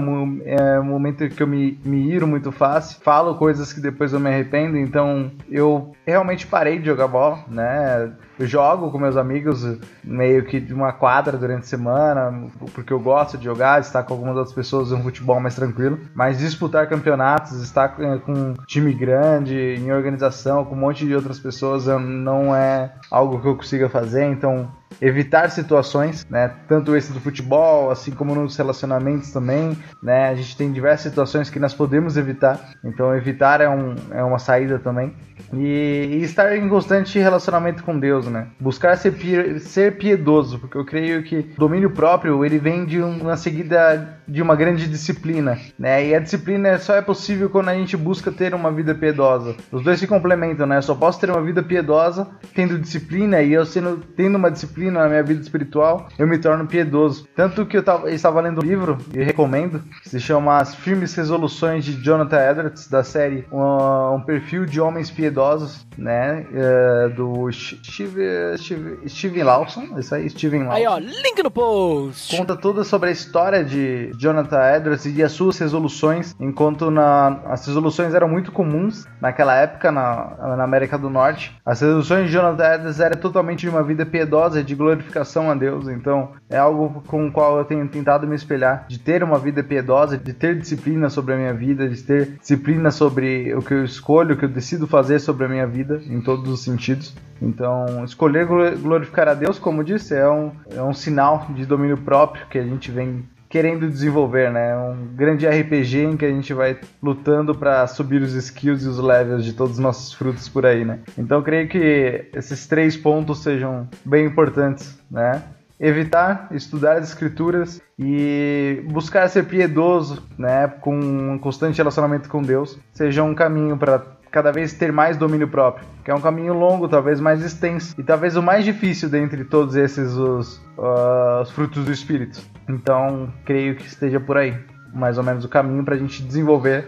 é um momento que eu me, me iro muito fácil, falo coisas que depois eu me arrependo, então eu realmente parei de jogar bola, né? Eu jogo com meus amigos meio que de uma quadra durante a semana, porque eu gosto de jogar, estar com algumas outras pessoas um futebol mais tranquilo. Mas disputar campeonatos, estar com um time grande, em organização, com um monte de outras pessoas, não é algo que eu consiga fazer. Então, evitar situações, né? Tanto esse do futebol, assim como nos relacionamentos também, né? A gente tem diversas situações que nós podemos evitar. Então, evitar é, um, é uma saída também. E, e, estar em constante relacionamento com Deus, né? Buscar ser, ser piedoso, porque eu creio que o domínio próprio ele vem de uma seguida de uma grande disciplina, né? E a disciplina só é possível quando a gente busca ter uma vida piedosa. Os dois se complementam, né? Eu só posso ter uma vida piedosa tendo disciplina e eu sendo tendo uma disciplina na minha vida espiritual, eu me torno piedoso. Tanto que eu, tava, eu estava lendo um livro e recomendo, que se chama As Firmes Resoluções de Jonathan Edwards da série um, um perfil de homens piedosos né? Uh, do Steve, Steve, Steven Lawson. Isso aí, Steven Lawson. Aí, ó, link no post. Conta tudo sobre a história de Jonathan Edwards e as suas resoluções, enquanto na, as resoluções eram muito comuns naquela época na, na América do Norte. As resoluções de Jonathan Edwards eram totalmente de uma vida piedosa, de glorificação a Deus. Então, é algo com o qual eu tenho tentado me espelhar, de ter uma vida piedosa, de ter disciplina sobre a minha vida, de ter disciplina sobre o que eu escolho, o que eu decido fazer sobre a minha vida em todos os sentidos. Então, escolher glorificar a Deus, como disse, é um, é um sinal de domínio próprio que a gente vem querendo desenvolver, né? Um grande RPG em que a gente vai lutando para subir os skills e os levels de todos os nossos frutos por aí, né? Então, creio que esses três pontos sejam bem importantes, né? Evitar estudar as escrituras e buscar ser piedoso, né, com um constante relacionamento com Deus, seja um caminho para cada vez ter mais domínio próprio, que é um caminho longo, talvez mais extenso e talvez o mais difícil dentre todos esses os, uh, os frutos do espírito. Então, creio que esteja por aí, mais ou menos o caminho para a gente desenvolver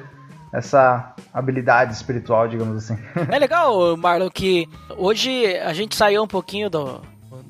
essa habilidade espiritual, digamos assim. <laughs> É legal, Marlon, que hoje a gente saiu um pouquinho do,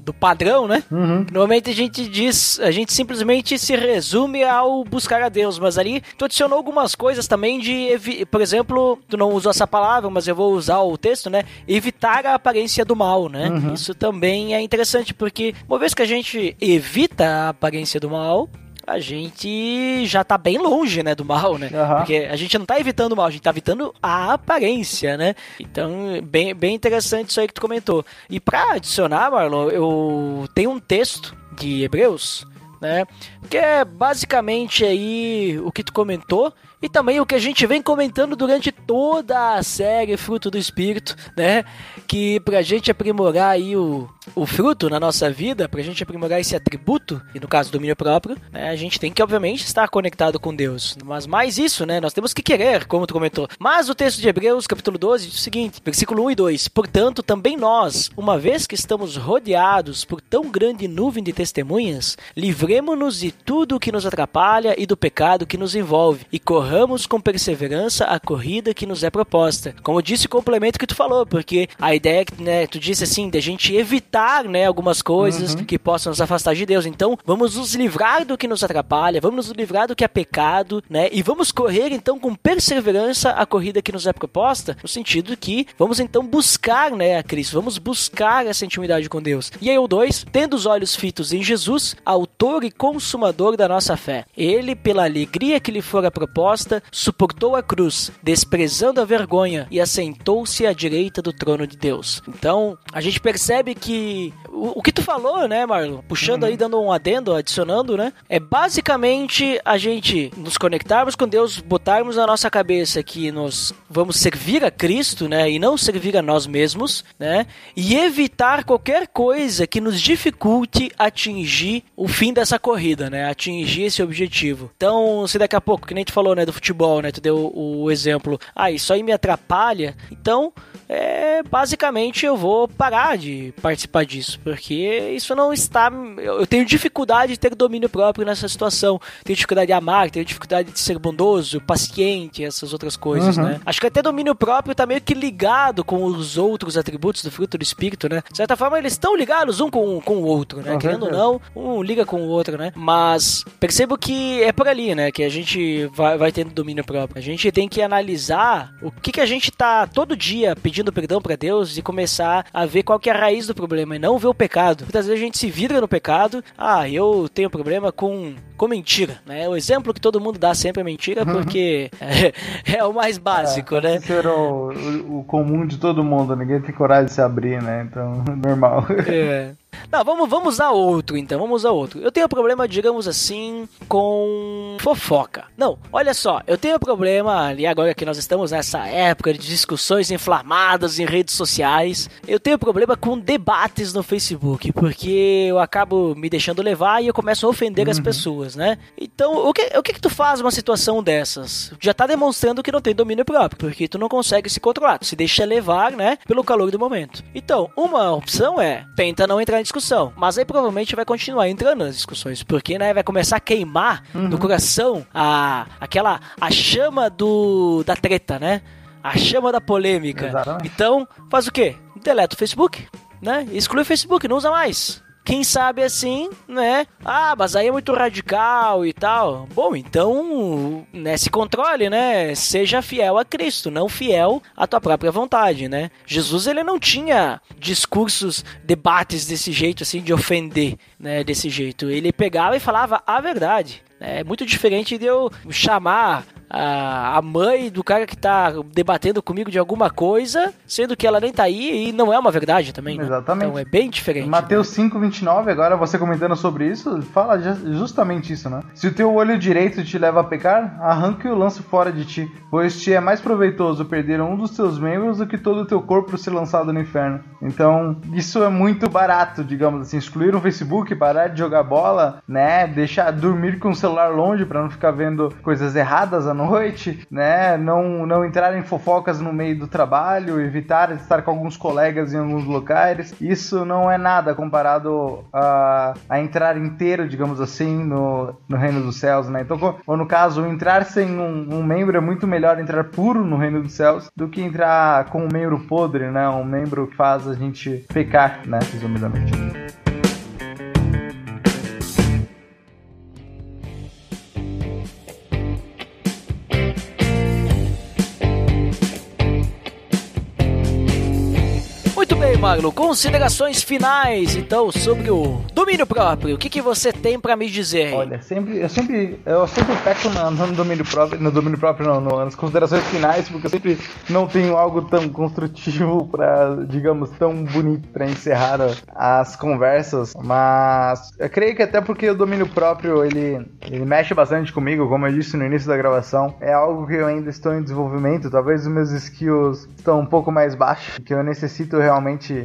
do padrão, né? Uhum. Normalmente a gente diz, a gente simplesmente se resume ao buscar a Deus, mas ali tu adicionou algumas coisas também de, por exemplo, tu não usou essa palavra, mas eu vou usar o texto, né? Evitar a aparência do mal, né? Uhum. Isso também é interessante, porque uma vez que a gente evita a aparência do mal, a gente já tá bem longe, né, do mal, né? Aham. Porque a gente não tá evitando o mal, a gente tá evitando a aparência, né? Então, bem, bem interessante isso aí que tu comentou. E pra adicionar, Marlon, eu tenho um texto de Hebreus, né? Que é basicamente aí o que tu comentou e também o que a gente vem comentando durante toda a série Fruto do Espírito, né? Que pra gente aprimorar aí o, o fruto na nossa vida, pra gente aprimorar esse atributo, e no caso domínio próprio, né, a gente tem que, obviamente, estar conectado com Deus. Mas mais isso, né? Nós temos que querer, como tu comentou. Mas o texto de Hebreus, capítulo 12, diz o seguinte, versículo 1 e 2. Portanto, também nós, uma vez que estamos rodeados por tão grande nuvem de testemunhas, livremo-nos de tudo que nos atrapalha e do pecado que nos envolve, e corramos com perseverança a corrida que nos é proposta. Como disse o complemento que tu falou, porque a ideia é que, né, tu disse assim, da gente evitar, né, algumas coisas que possam nos afastar de Deus. Então, vamos nos livrar do que nos atrapalha, vamos nos livrar do que é pecado, né, e vamos correr então com perseverança a corrida que nos é proposta, no sentido que vamos então buscar, né, a Cristo, vamos buscar essa intimidade com Deus. E aí o 2, tendo os olhos fitos em Jesus, autor e consumador da nossa fé. Ele, pela alegria que lhe fora proposta, suportou a cruz, desprezando a vergonha e assentou-se à direita do trono de Deus. Então, a gente percebe que o, o que tu falou, né, Marlon? Puxando aí, dando um adendo, adicionando, né? É basicamente a gente nos conectarmos com Deus, botarmos na nossa cabeça que nós vamos servir a Cristo, né, e não servir a nós mesmos, né? E evitar qualquer coisa que nos dificulte atingir o fim dessa corrida, né? Atingir esse objetivo. Então, se daqui a pouco, que nem tu falou, né, do futebol, né, tu deu o exemplo, ah, isso aí me atrapalha, então é, basicamente eu vou parar de participar disso, porque isso não está. Eu tenho dificuldade de ter domínio próprio nessa situação. Tenho dificuldade de amar, tenho dificuldade de ser bondoso, paciente, essas outras coisas, Uhum. né? Acho que até domínio próprio tá meio que ligado com os outros atributos do fruto do espírito, né? De certa forma, eles estão ligados um com, com o outro, né? Com Querendo ou não, um liga com o outro, né? Mas percebo que é por ali, né? Que a gente vai, vai tendo domínio próprio. A gente tem que analisar o que, que a gente tá todo dia pedindo perdão pra Deus e começar a ver qual que é a raiz do problema e não ver o pecado. Muitas vezes a gente se vidra no pecado. Ah, eu tenho problema com, com mentira, né? O exemplo que todo mundo dá sempre é mentira porque é, <laughs> é o mais básico, né? Era o, o- o comum de todo mundo, ninguém tem coragem de se abrir, né? Então, <laughs> normal. É. <laughs> Não, vamos, vamos usar outro então, vamos usar outro. Eu tenho problema, digamos assim, com fofoca. Não, olha só, eu tenho problema ali agora que nós estamos nessa época de discussões inflamadas em redes sociais. Eu tenho problema com debates no Facebook, porque eu acabo me deixando levar e eu começo a ofender as pessoas, né? Então, o que, o que que tu faz numa situação dessas? Já tá demonstrando que não tem domínio próprio, porque tu não consegue se controlar, tu se deixa levar, né, pelo calor do momento. Então, uma opção é tenta não entrar em discussão, mas aí provavelmente vai continuar entrando nas discussões, porque né, vai começar a queimar no coração a aquela a chama do da treta, né? A chama da polêmica. Exatamente. Então, faz o quê? Deleta o Facebook, né? Exclui o Facebook, não usa mais. Quem sabe assim, né? Ah, mas aí é muito radical e tal. Bom, então, né, se controle, né? Seja fiel a Cristo, não fiel à tua própria vontade, né? Jesus, ele não tinha discursos, debates desse jeito, assim, de ofender, né? Desse jeito. Ele pegava e falava a verdade. É muito diferente de eu chamar a, a mãe do cara que tá debatendo comigo de alguma coisa, sendo que ela nem tá aí e não é uma verdade também, né? Exatamente. Então é bem diferente. Mateus 5,29, agora você comentando sobre isso, fala ju- justamente isso, né? Se o teu olho direito te leva a pecar, arranque e o lance fora de ti, pois te é mais proveitoso perder um dos teus membros do que todo o teu corpo ser lançado no inferno. Então, isso é muito barato, digamos assim, excluir o Facebook, parar de jogar bola, né? Deixar dormir com o celular longe para não ficar vendo coisas erradas à noite, né? Não, não entrar em fofocas no meio do trabalho, evitar estar com alguns colegas em alguns locais. Isso não é nada comparado a, a entrar inteiro, digamos assim, no, no reino dos céus, né? Então, ou no caso, entrar sem um, um membro é muito melhor entrar puro no reino dos céus do que entrar com um membro podre, né? Um membro que faz a gente pecar, né? Resumidamente. Marlon, considerações finais, então, sobre o domínio próprio. O que, que você tem para me dizer? Olha, sempre, eu sempre, eu sempre peco no, no domínio próprio, no domínio próprio não, no, nas considerações finais, porque eu sempre não tenho algo tão construtivo <laughs> para, digamos, tão bonito para encerrar as conversas, mas eu creio que até porque o domínio próprio, ele, ele mexe bastante comigo, como eu disse no início da gravação, é algo que eu ainda estou em desenvolvimento, talvez os meus skills estão um pouco mais baixos, que eu necessito realmente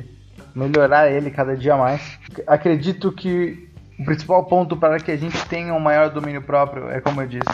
melhorar ele cada dia mais. Acredito que o principal ponto para que a gente tenha um maior domínio próprio é como eu disse,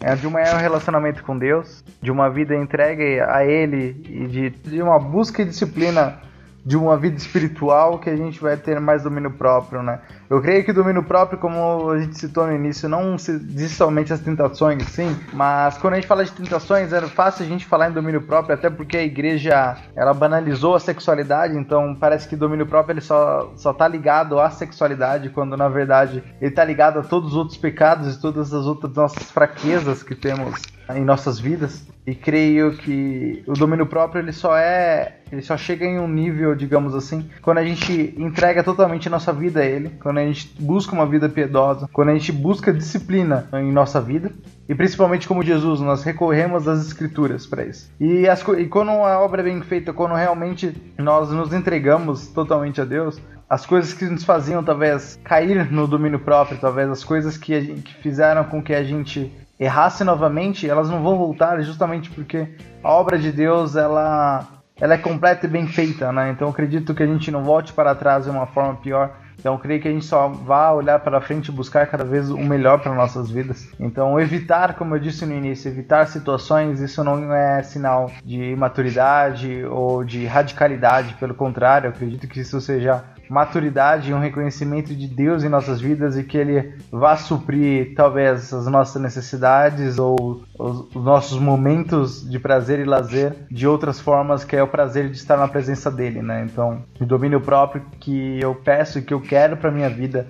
é de um maior relacionamento com Deus, de uma vida entregue a Ele e de, de uma busca e disciplina de uma vida espiritual que a gente vai ter mais domínio próprio, né? Eu creio que o domínio próprio, como a gente citou no início, não se diz somente as tentações, sim, mas quando a gente fala de tentações, é fácil a gente falar em domínio próprio, até porque a igreja, ela banalizou a sexualidade, então parece que domínio próprio ele só, só tá ligado à sexualidade, quando na verdade ele tá ligado a todos os outros pecados e todas as outras nossas fraquezas que temos em nossas vidas. E creio que o domínio próprio ele só é, ele só chega em um nível, digamos assim, quando a gente entrega totalmente nossa vida a ele, quando a gente busca uma vida piedosa, quando a gente busca disciplina em nossa vida. E principalmente como Jesus, nós recorremos às escrituras para isso. E, as, e quando a obra é bem feita, quando realmente nós nos entregamos totalmente a Deus, as coisas que nos faziam talvez cair no domínio próprio, talvez as coisas que, gente, que fizeram com que a gente errasse novamente, elas não vão voltar justamente porque a obra de Deus ela, ela é completa e bem feita, né? Então acredito que a gente não volte para trás de uma forma pior. Então creio que a gente só vá olhar para frente e buscar cada vez o melhor para nossas vidas. Então evitar, como eu disse no início, evitar situações, isso não é sinal de imaturidade ou de radicalidade, pelo contrário, acredito que isso seja maturidade e um reconhecimento de Deus em nossas vidas e que Ele vá suprir talvez as nossas necessidades ou os, os, nossos momentos de prazer e lazer de outras formas que é o prazer de estar na presença dele, né? Então, o domínio próprio que eu peço e que eu quero para minha vida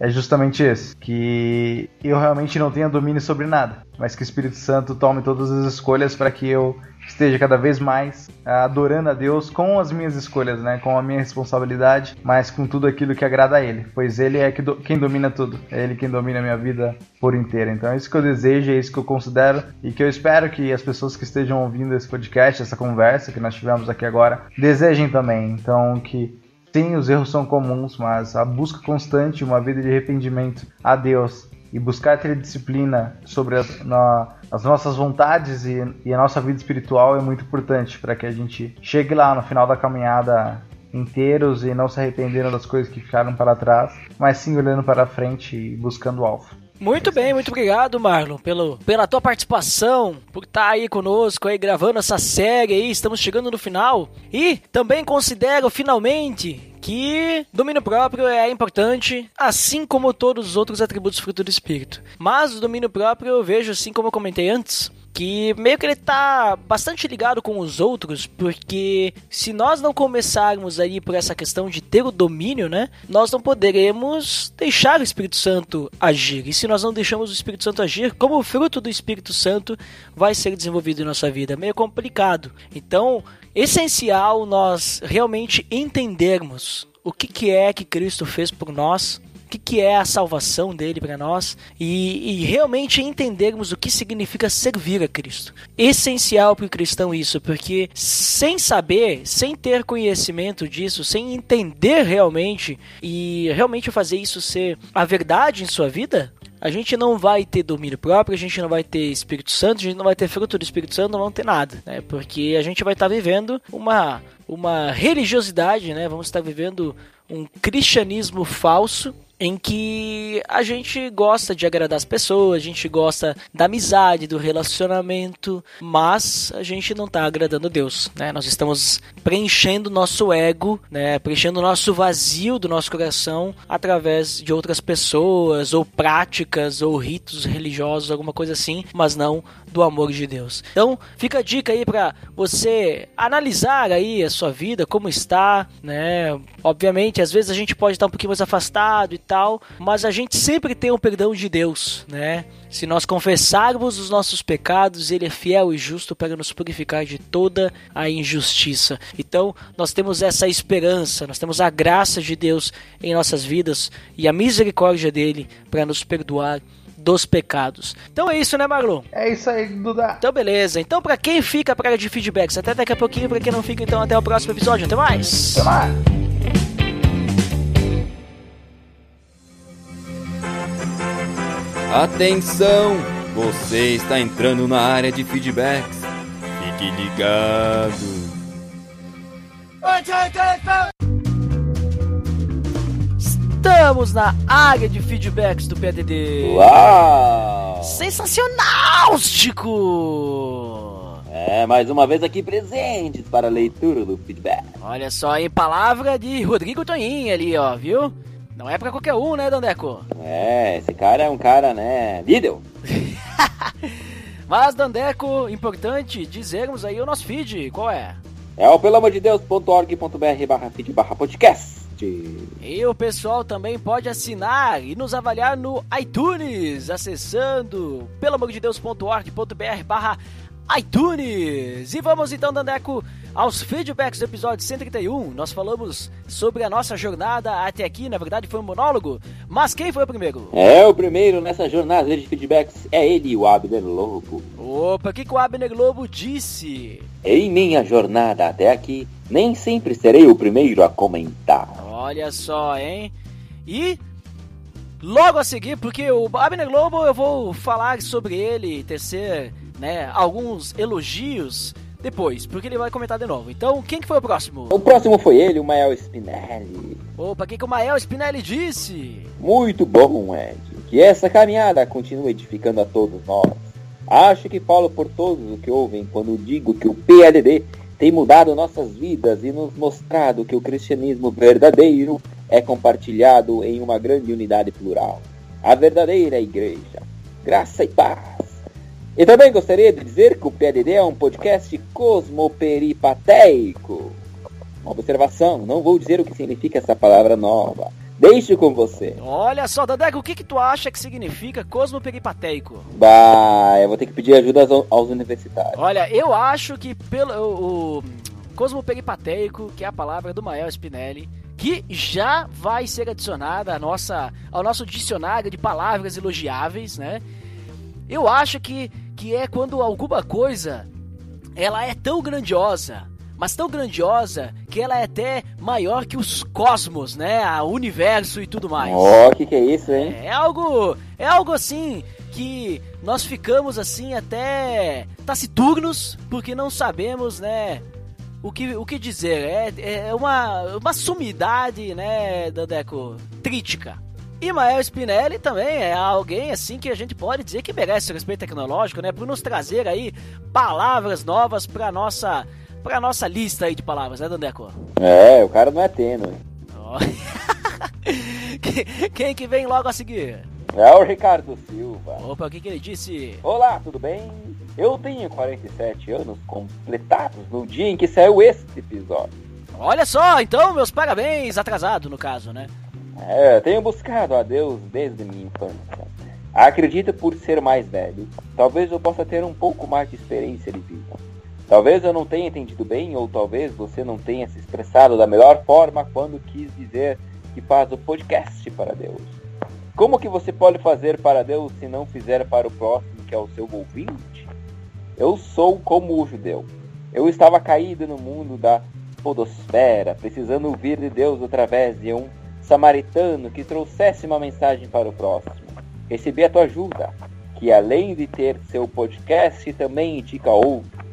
é justamente esse, que eu realmente não tenha domínio sobre nada, mas que o Espírito Santo tome todas as escolhas para que eu esteja cada vez mais adorando a Deus com as minhas escolhas, né, com a minha responsabilidade, mas com tudo aquilo que agrada a Ele, pois Ele é quem domina tudo, é Ele quem domina a minha vida por inteira. Então é isso que eu desejo, é isso que eu considero e que eu espero que as pessoas que estejam ouvindo esse podcast, essa conversa que nós tivemos aqui agora, desejem também. Então que Sim, os erros são comuns, mas a busca constante, uma vida de arrependimento a Deus e buscar ter disciplina sobre as, na, as nossas vontades e, e, a nossa vida espiritual é muito importante para que a gente chegue lá no final da caminhada inteiros e não se arrependendo das coisas que ficaram para trás, mas sim olhando para frente e buscando o alvo. Muito bem, muito obrigado, Marlon, pelo, pela tua participação, por estar tá aí conosco, aí gravando essa série aí, estamos chegando no final. E também considero finalmente que domínio próprio é importante, assim como todos os outros atributos fruto do espírito. Mas o domínio próprio eu vejo, assim como eu comentei antes, que meio que ele tá bastante ligado com os outros, porque se nós não começarmos aí por essa questão de ter o domínio, né, nós não poderemos deixar o Espírito Santo agir. E se nós não deixamos o Espírito Santo agir, como o fruto do Espírito Santo vai ser desenvolvido em nossa vida? Meio complicado. Então, essencial nós realmente entendermos o que, que é que Cristo fez por nós, que, que é a salvação dele para nós e, e, realmente entendermos o que significa servir a Cristo. Essencial para o cristão isso, porque sem saber, sem ter conhecimento disso, sem entender realmente e realmente fazer isso ser a verdade em sua vida, a gente não vai ter domínio próprio, a gente não vai ter Espírito Santo, a gente não vai ter fruto do Espírito Santo, não vamos ter nada, né? Porque a gente vai estar vivendo uma, uma religiosidade, né? Vamos estar vivendo um cristianismo falso em que a gente gosta de agradar as pessoas, a gente gosta da amizade, do relacionamento, mas a gente não está agradando Deus, né? Nós estamos preenchendo nosso ego, né? Preenchendo o nosso vazio do nosso coração através de outras pessoas ou práticas ou ritos religiosos, alguma coisa assim, mas não do amor de Deus. Então, fica a dica aí para você analisar aí a sua vida, como está, né? Obviamente, às vezes a gente pode estar um pouquinho mais afastado e tal, mas a gente sempre tem o perdão de Deus, né? Se nós confessarmos os nossos pecados, Ele é fiel e justo para nos purificar de toda a injustiça. Então, nós temos essa esperança, nós temos a graça de Deus em nossas vidas e a misericórdia dele para nos perdoar dos pecados. Então é isso, né, Marlon? É isso aí, Duda. Então beleza. Então para quem fica para de feedbacks, até daqui a pouquinho, para quem não fica, então até o próximo episódio. Até mais. Até mais. Atenção! Você está entrando na área de feedbacks. Fique ligado. Estamos na área de feedbacks do PDD. Uau! Sensacional, Chico! É, mais uma vez aqui presentes para a leitura do feedback. Olha só, em palavra de Rodrigo Toninho ali, ó, viu? Não é pra qualquer um, né, Dandeco? É, esse cara é um cara, né, líder. <laughs> Mas, Dandeco, importante dizermos aí o nosso feed, qual é? É o pelamordedeus.org.br barra feed barra podcast. E o pessoal também pode assinar e nos avaliar no iTunes, acessando pelamordedeus.org.br barra iTunes. E vamos então, Dandeco, aos feedbacks do episódio 131. Nós falamos sobre a nossa jornada até aqui, na verdade foi um monólogo, mas quem foi o primeiro? É, o primeiro nessa jornada de feedbacks é ele, o Abner Lobo. Opa, o que, que o Abner Lobo disse? Em minha jornada até aqui, nem sempre serei o primeiro a comentar. Olha só, hein? E logo a seguir, porque o Abner Globo eu vou falar sobre ele, tecer né, alguns elogios depois, porque ele vai comentar de novo. Então, quem que foi o próximo? O próximo foi ele, o Mael Spinelli. Opa, o que, que o Mael Spinelli disse? Muito bom, Ed. Que essa caminhada continue edificando a todos nós. Acho que falo por todos os que ouvem quando digo que o PLD tem mudado nossas vidas e nos mostrado que o cristianismo verdadeiro é compartilhado em uma grande unidade plural. A verdadeira igreja. Graça e paz. E também gostaria de dizer que o PLD é um podcast cosmoperipateico. Uma observação, não vou dizer o que significa essa palavra nova. Deixo com você. Olha só, Dadeco, o que, que tu acha que significa cosmoperipateico? Bah, eu vou ter que pedir ajuda aos, aos universitários. Olha, eu acho que pelo o, o cosmoperipateico, que é a palavra do Mael Spinelli, que já vai ser adicionada à nossa, ao nosso dicionário de palavras elogiáveis, né? Eu acho que, que é quando alguma coisa ela é tão grandiosa, mas tão grandiosa que ela é até maior que os cosmos, né? O universo e tudo mais. Oh, que que é isso, hein? É, é algo, é algo assim que nós ficamos assim até taciturnos porque não sabemos, né? O que, o que dizer? É, é uma, uma sumidade, né, Dandeco? Trítica. E Mael Spinelli também é alguém assim que a gente pode dizer que merece respeito tecnológico, né? Por nos trazer aí palavras novas para nossa para nossa lista aí de palavras, né, Dandeco? É, o cara não é tênue. Oh. <laughs> Quem que vem logo a seguir? É o Ricardo Silva. Opa, o que, que ele disse? Olá, tudo bem? Eu tenho 47 anos completados no dia em que saiu este episódio. Olha só, então meus parabéns, atrasado no caso, né? É, tenho buscado a Deus desde minha infância. Acredito por ser mais velho, talvez eu possa ter um pouco mais de experiência de vida. Talvez eu não tenha entendido bem, ou talvez você não tenha se expressado da melhor forma quando quis dizer que faz o podcast para Deus. Como que você pode fazer para Deus se não fizer para o próximo, que é o seu ouvinte? Eu sou como o judeu. Eu estava caído no mundo da podosfera, precisando ouvir de Deus através de um samaritano que trouxesse uma mensagem para o próximo. Recebi a tua ajuda, que além de ter seu podcast, também indica outro.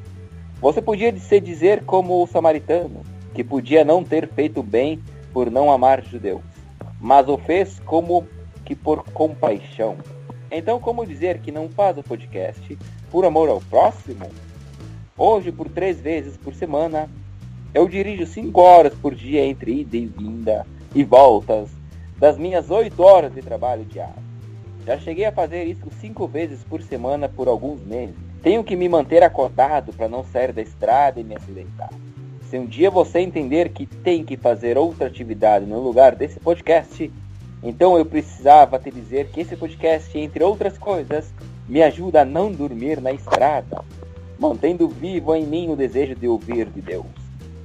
Você podia se dizer como o samaritano, que podia não ter feito bem por não amar judeus, mas o fez como que por compaixão. Então, como dizer que não faz o podcast por amor ao próximo? Hoje, por três vezes por semana, eu dirijo cinco horas por dia entre ida e vinda e voltas das minhas oito horas de trabalho diário. Já cheguei a fazer isso cinco vezes por semana por alguns meses. Tenho que me manter acordado para não sair da estrada e me acidentar. Se um dia você entender que tem que fazer outra atividade no lugar desse podcast, Então eu precisava te dizer que esse podcast, entre outras coisas, me ajuda a não dormir na estrada, mantendo vivo em mim o desejo de ouvir de Deus,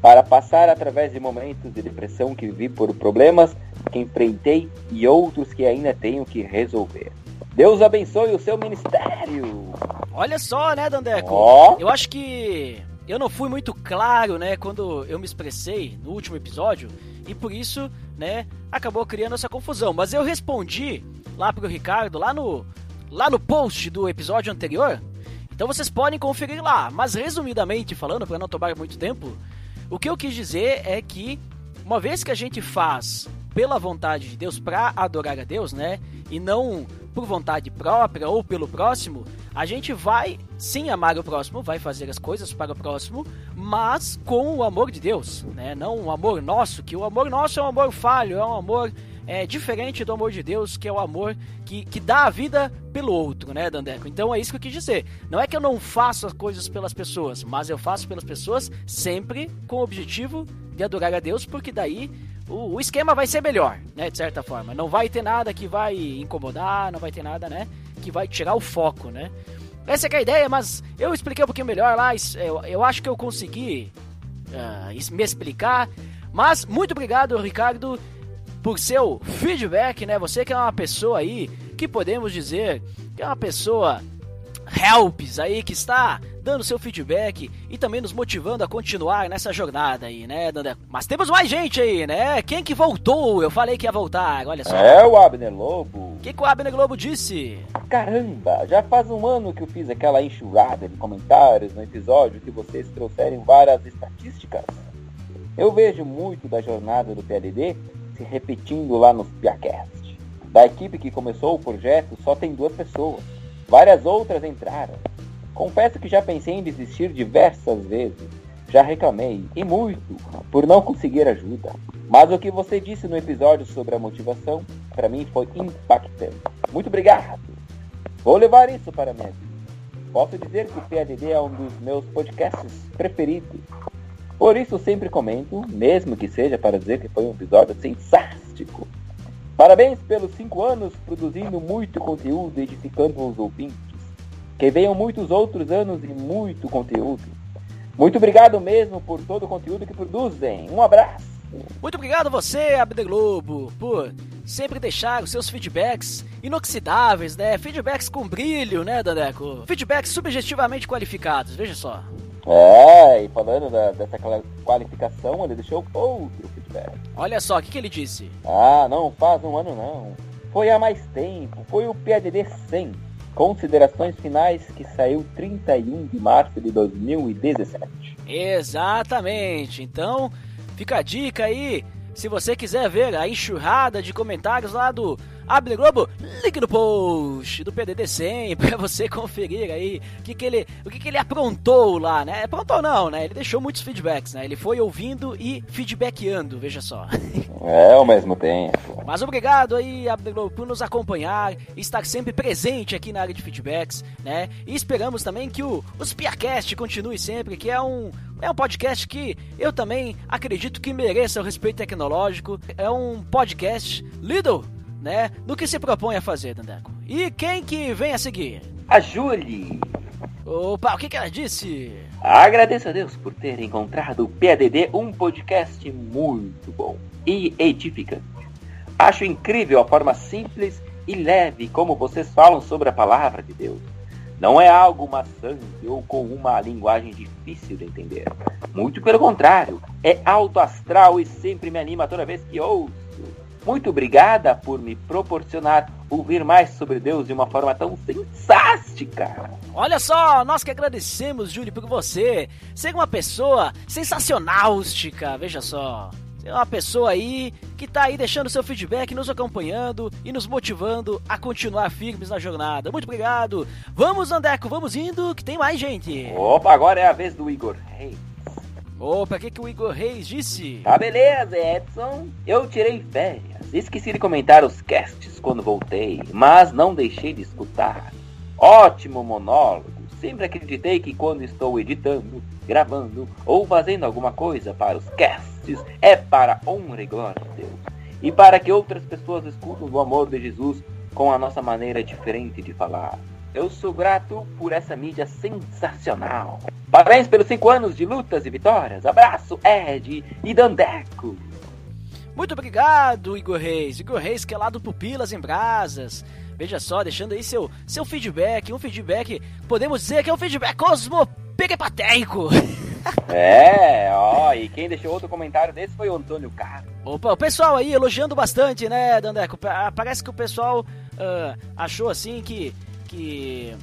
para passar através de momentos de depressão que vivi por problemas que enfrentei e outros que ainda tenho que resolver. Deus abençoe o seu ministério. Olha só, né, Dandeco? Ó. Eu acho que eu não fui muito claro, né, quando eu me expressei no último episódio e por isso, né, acabou criando essa confusão. Mas eu respondi lá pro Ricardo, lá no lá no post do episódio anterior. Então vocês podem conferir lá. Mas resumidamente falando, para não tomar muito tempo, o que eu quis dizer é que uma vez que a gente faz pela vontade de Deus para adorar a Deus, né, e não por vontade própria ou pelo próximo, a gente vai sim amar o próximo, vai fazer as coisas para o próximo, mas com o amor de Deus, né? Não o amor nosso, que o amor nosso é um amor falho, é um amor é, diferente do amor de Deus, que é o amor que, que dá a vida pelo outro, né, Dandeco? Então é isso que eu quis dizer. Não é que eu não faço as coisas pelas pessoas, mas eu faço pelas pessoas sempre com o objetivo de adorar a Deus, porque daí o, o esquema vai ser melhor, né, de certa forma. Não vai ter nada que vai incomodar, não vai ter nada, né, que vai tirar o foco, né. Essa é, é a ideia, mas eu expliquei um pouquinho melhor lá, eu, eu acho que eu consegui uh, me explicar. Mas muito obrigado, Ricardo, por seu feedback, né? Você que é uma pessoa aí que podemos dizer que é uma pessoa helps aí que está dando seu feedback e também nos motivando a continuar nessa jornada aí, né, Dandé? Mas temos mais gente aí, né? Quem que voltou? Eu falei que ia voltar, olha só. É o Abner Lobo. O que, que o Abner Globo disse? Caramba, já faz um ano que eu fiz aquela enxurrada de comentários no episódio que vocês trouxeram várias estatísticas. Eu vejo muito da jornada do PLD se repetindo lá nos Piacast. Da equipe que começou o projeto só tem duas pessoas. Várias outras entraram. Confesso que já pensei em desistir diversas vezes. Já reclamei, e muito, por não conseguir ajuda. Mas o que você disse no episódio sobre a motivação, para mim foi impactante. Muito obrigado. Vou levar isso para minha vida. Posso dizer que o PADD é um dos meus podcasts preferidos. Por isso sempre comento, mesmo que seja para dizer que foi um episódio sensástico. Parabéns pelos cinco anos produzindo muito conteúdo e edificando os ouvintes. Que venham muitos outros anos e muito conteúdo. Muito obrigado mesmo por todo o conteúdo que produzem. Um abraço. Muito obrigado você, Abde Globo, por sempre deixar os seus feedbacks inoxidáveis, né? Feedbacks com brilho, né, Daneco? Feedbacks subjetivamente qualificados, veja só. É, e falando da, dessa qualificação, ele deixou outro feedback. Olha só, o que, que ele disse? Ah, não faz um ano não. Foi há mais tempo, foi o PADD 100. Considerações finais que saiu 31 de março de 2017. Exatamente. Então, fica a dica aí. Se você quiser ver a enxurrada de comentários lá do Abre Globo, link no post do PDD 100 para você conferir aí o que, que ele, o que, que ele aprontou lá, né? Aprontou não, né? Ele deixou muitos feedbacks, né? Ele foi ouvindo e feedbackando, veja só. <laughs> É, ao mesmo tempo. Mas obrigado aí, Abre Globo, por nos acompanhar estar sempre presente aqui na área de feedbacks, né? E esperamos também que o, os Piacast continue sempre, que é um, é um podcast que eu também acredito que mereça o respeito tecnológico. É um podcast Lidl né, do que se propõe a fazer, Dandeco. E quem que vem a seguir? A Julie. Opa, o que, que ela disse? Agradeço a Deus por ter encontrado o PADD, um podcast muito bom e edificante. Acho incrível a forma simples e leve como vocês falam sobre a palavra de Deus. Não é algo maçante ou com uma linguagem difícil de entender. Muito pelo contrário, é alto astral e sempre me anima toda vez que ouço. Muito obrigada por me proporcionar ouvir mais sobre Deus de uma forma tão sensástica. Olha só, nós que agradecemos, Júlio, por você ser uma pessoa sensacionalstica. Veja só. É uma pessoa aí que tá aí deixando seu feedback, nos acompanhando e nos motivando a continuar firmes na jornada. Muito obrigado. Vamos, Andeco, vamos indo, que tem mais gente. Opa, agora é a vez do Igor Reis. Opa, o que, que o Igor Reis disse? Tá beleza, Edson. Eu tirei férias. Esqueci de comentar os casts quando voltei, mas não deixei de escutar. Ótimo monólogo. Sempre acreditei que quando estou editando, gravando ou fazendo alguma coisa para os casts, é para honra e glória de Deus. e para que outras pessoas escutem o amor de Jesus com a nossa maneira diferente de falar. Eu sou grato por essa mídia sensacional. Parabéns pelos cinco anos de lutas e vitórias. Abraço, Ed e Dandeco. Muito obrigado, Igor Reis. Igor Reis, que é lá do Pupilas em Brasas. Veja só, deixando aí seu, seu feedback. Um feedback, podemos dizer que é um feedback cosmoperepatéico. <laughs> É, ó, e quem deixou outro comentário desse foi o Antônio Carlos. Opa, o pessoal aí elogiando bastante, né, Dandeco? Parece que o pessoal uh, achou assim que. que.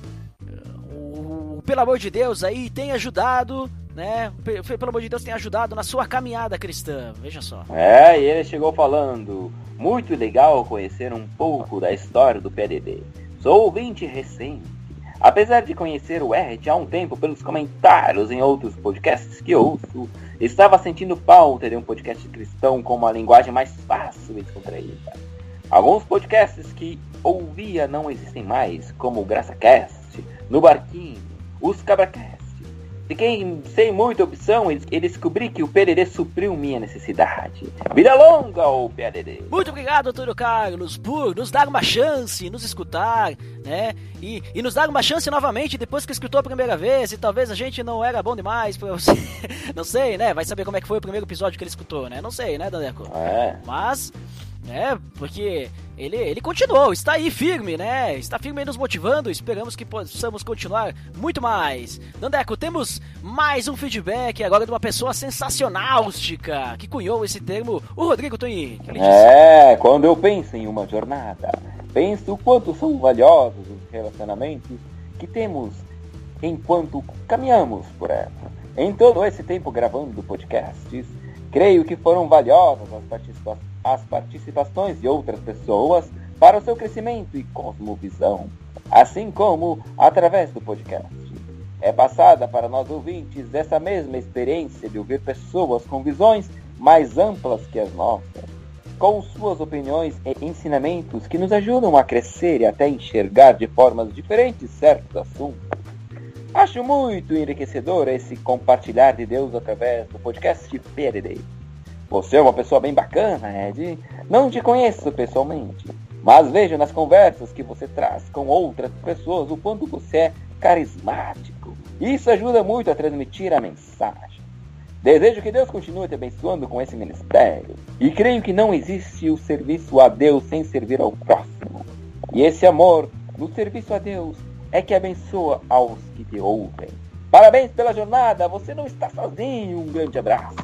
O, pelo amor de Deus aí tem ajudado né? Pelo amor de Deus, tem ajudado na sua caminhada cristã. Veja só. É, e ele chegou falando: muito legal conhecer um pouco da história do PDD. Sou ouvinte recente. Apesar de conhecer o Ert há um tempo pelos comentários em outros podcasts que ouço, estava sentindo falta de um podcast cristão com uma linguagem mais fácil e descontraída. Alguns podcasts que ouvia não existem mais, como o GraçaCast, No Barquinho, os Cabracast Fiquei sem muita opção e descobri que o PDD supriu minha necessidade. Vida longa, o PDD! Muito obrigado, Antônio Carlos, por nos dar uma chance, nos escutar, né? E, e nos dar uma chance novamente depois que escutou a primeira vez e talvez a gente não era bom demais pra você. <laughs> não sei, né? Vai saber como é que foi o primeiro episódio que ele escutou, né? Não sei, né, Daneco? É. Mas né? Porque ele, ele continuou, está aí firme, né? Está firme nos motivando. Esperamos que possamos continuar muito mais. Dandeco, temos mais um feedback agora de uma pessoa sensacionalística que cunhou esse termo, o Rodrigo Tonin. É, quando eu penso em uma jornada, penso o quanto são os relacionamentos que temos enquanto caminhamos por ela. Em todo esse tempo gravando podcasts, creio que foram valiosas as participações as participações de outras pessoas para o seu crescimento e cosmovisão, assim como através do podcast. É passada para nós ouvintes essa mesma experiência de ouvir pessoas com visões mais amplas que as nossas, com suas opiniões e ensinamentos que nos ajudam a crescer e até enxergar de formas diferentes certos assuntos. Acho muito enriquecedor esse compartilhar de Deus através do podcast PRD. Você é uma pessoa bem bacana, Ed. Não te conheço pessoalmente, mas vejo nas conversas que você traz com outras pessoas o quanto você é carismático. Isso ajuda muito a transmitir a mensagem. Desejo que Deus continue te abençoando com esse ministério. E creio que não existe o serviço a Deus sem servir ao próximo. E esse amor no serviço a Deus é que abençoa aos que te ouvem. Parabéns pela jornada, você não está sozinho. Um grande abraço.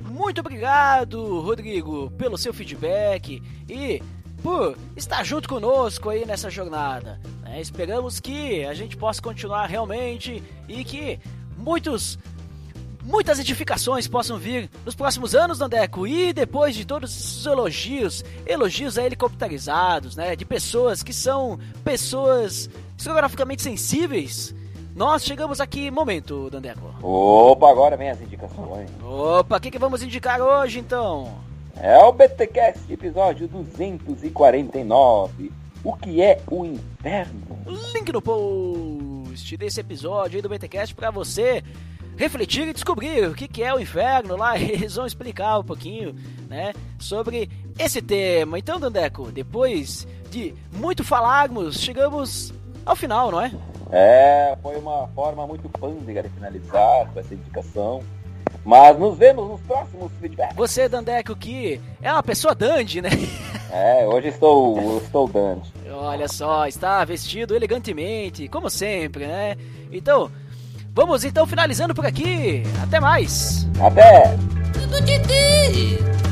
Muito obrigado, Rodrigo, pelo seu feedback e por estar junto conosco aí nessa jornada. Né? Esperamos que a gente possa continuar realmente e que muitos muitas edificações possam vir nos próximos anos, Dandeco, e depois de todos esses elogios, elogios a helicopterizados, né, de pessoas que são pessoas geograficamente sensíveis, nós chegamos aqui, momento, Dandeco. Opa, agora vem as indicações. Opa, o que, que vamos indicar hoje então? É o BTCast, episódio 249. O que é o inferno? Link no post desse episódio aí do BTCast para você refletir e descobrir o que, é o inferno lá. <laughs> Eles vão explicar um pouquinho, né, sobre esse tema. Então, Dandeco, depois de muito falarmos, chegamos ao final, não é? É, foi uma forma muito pândega de finalizar com essa indicação. Mas nos vemos nos próximos feedbacks. Você, Dandeco, que é uma pessoa dandy, né? <laughs> É, hoje estou, estou dandy. Olha só, está vestido elegantemente, como sempre, né? Então, vamos então finalizando por aqui. Até mais. Até. Tudo de.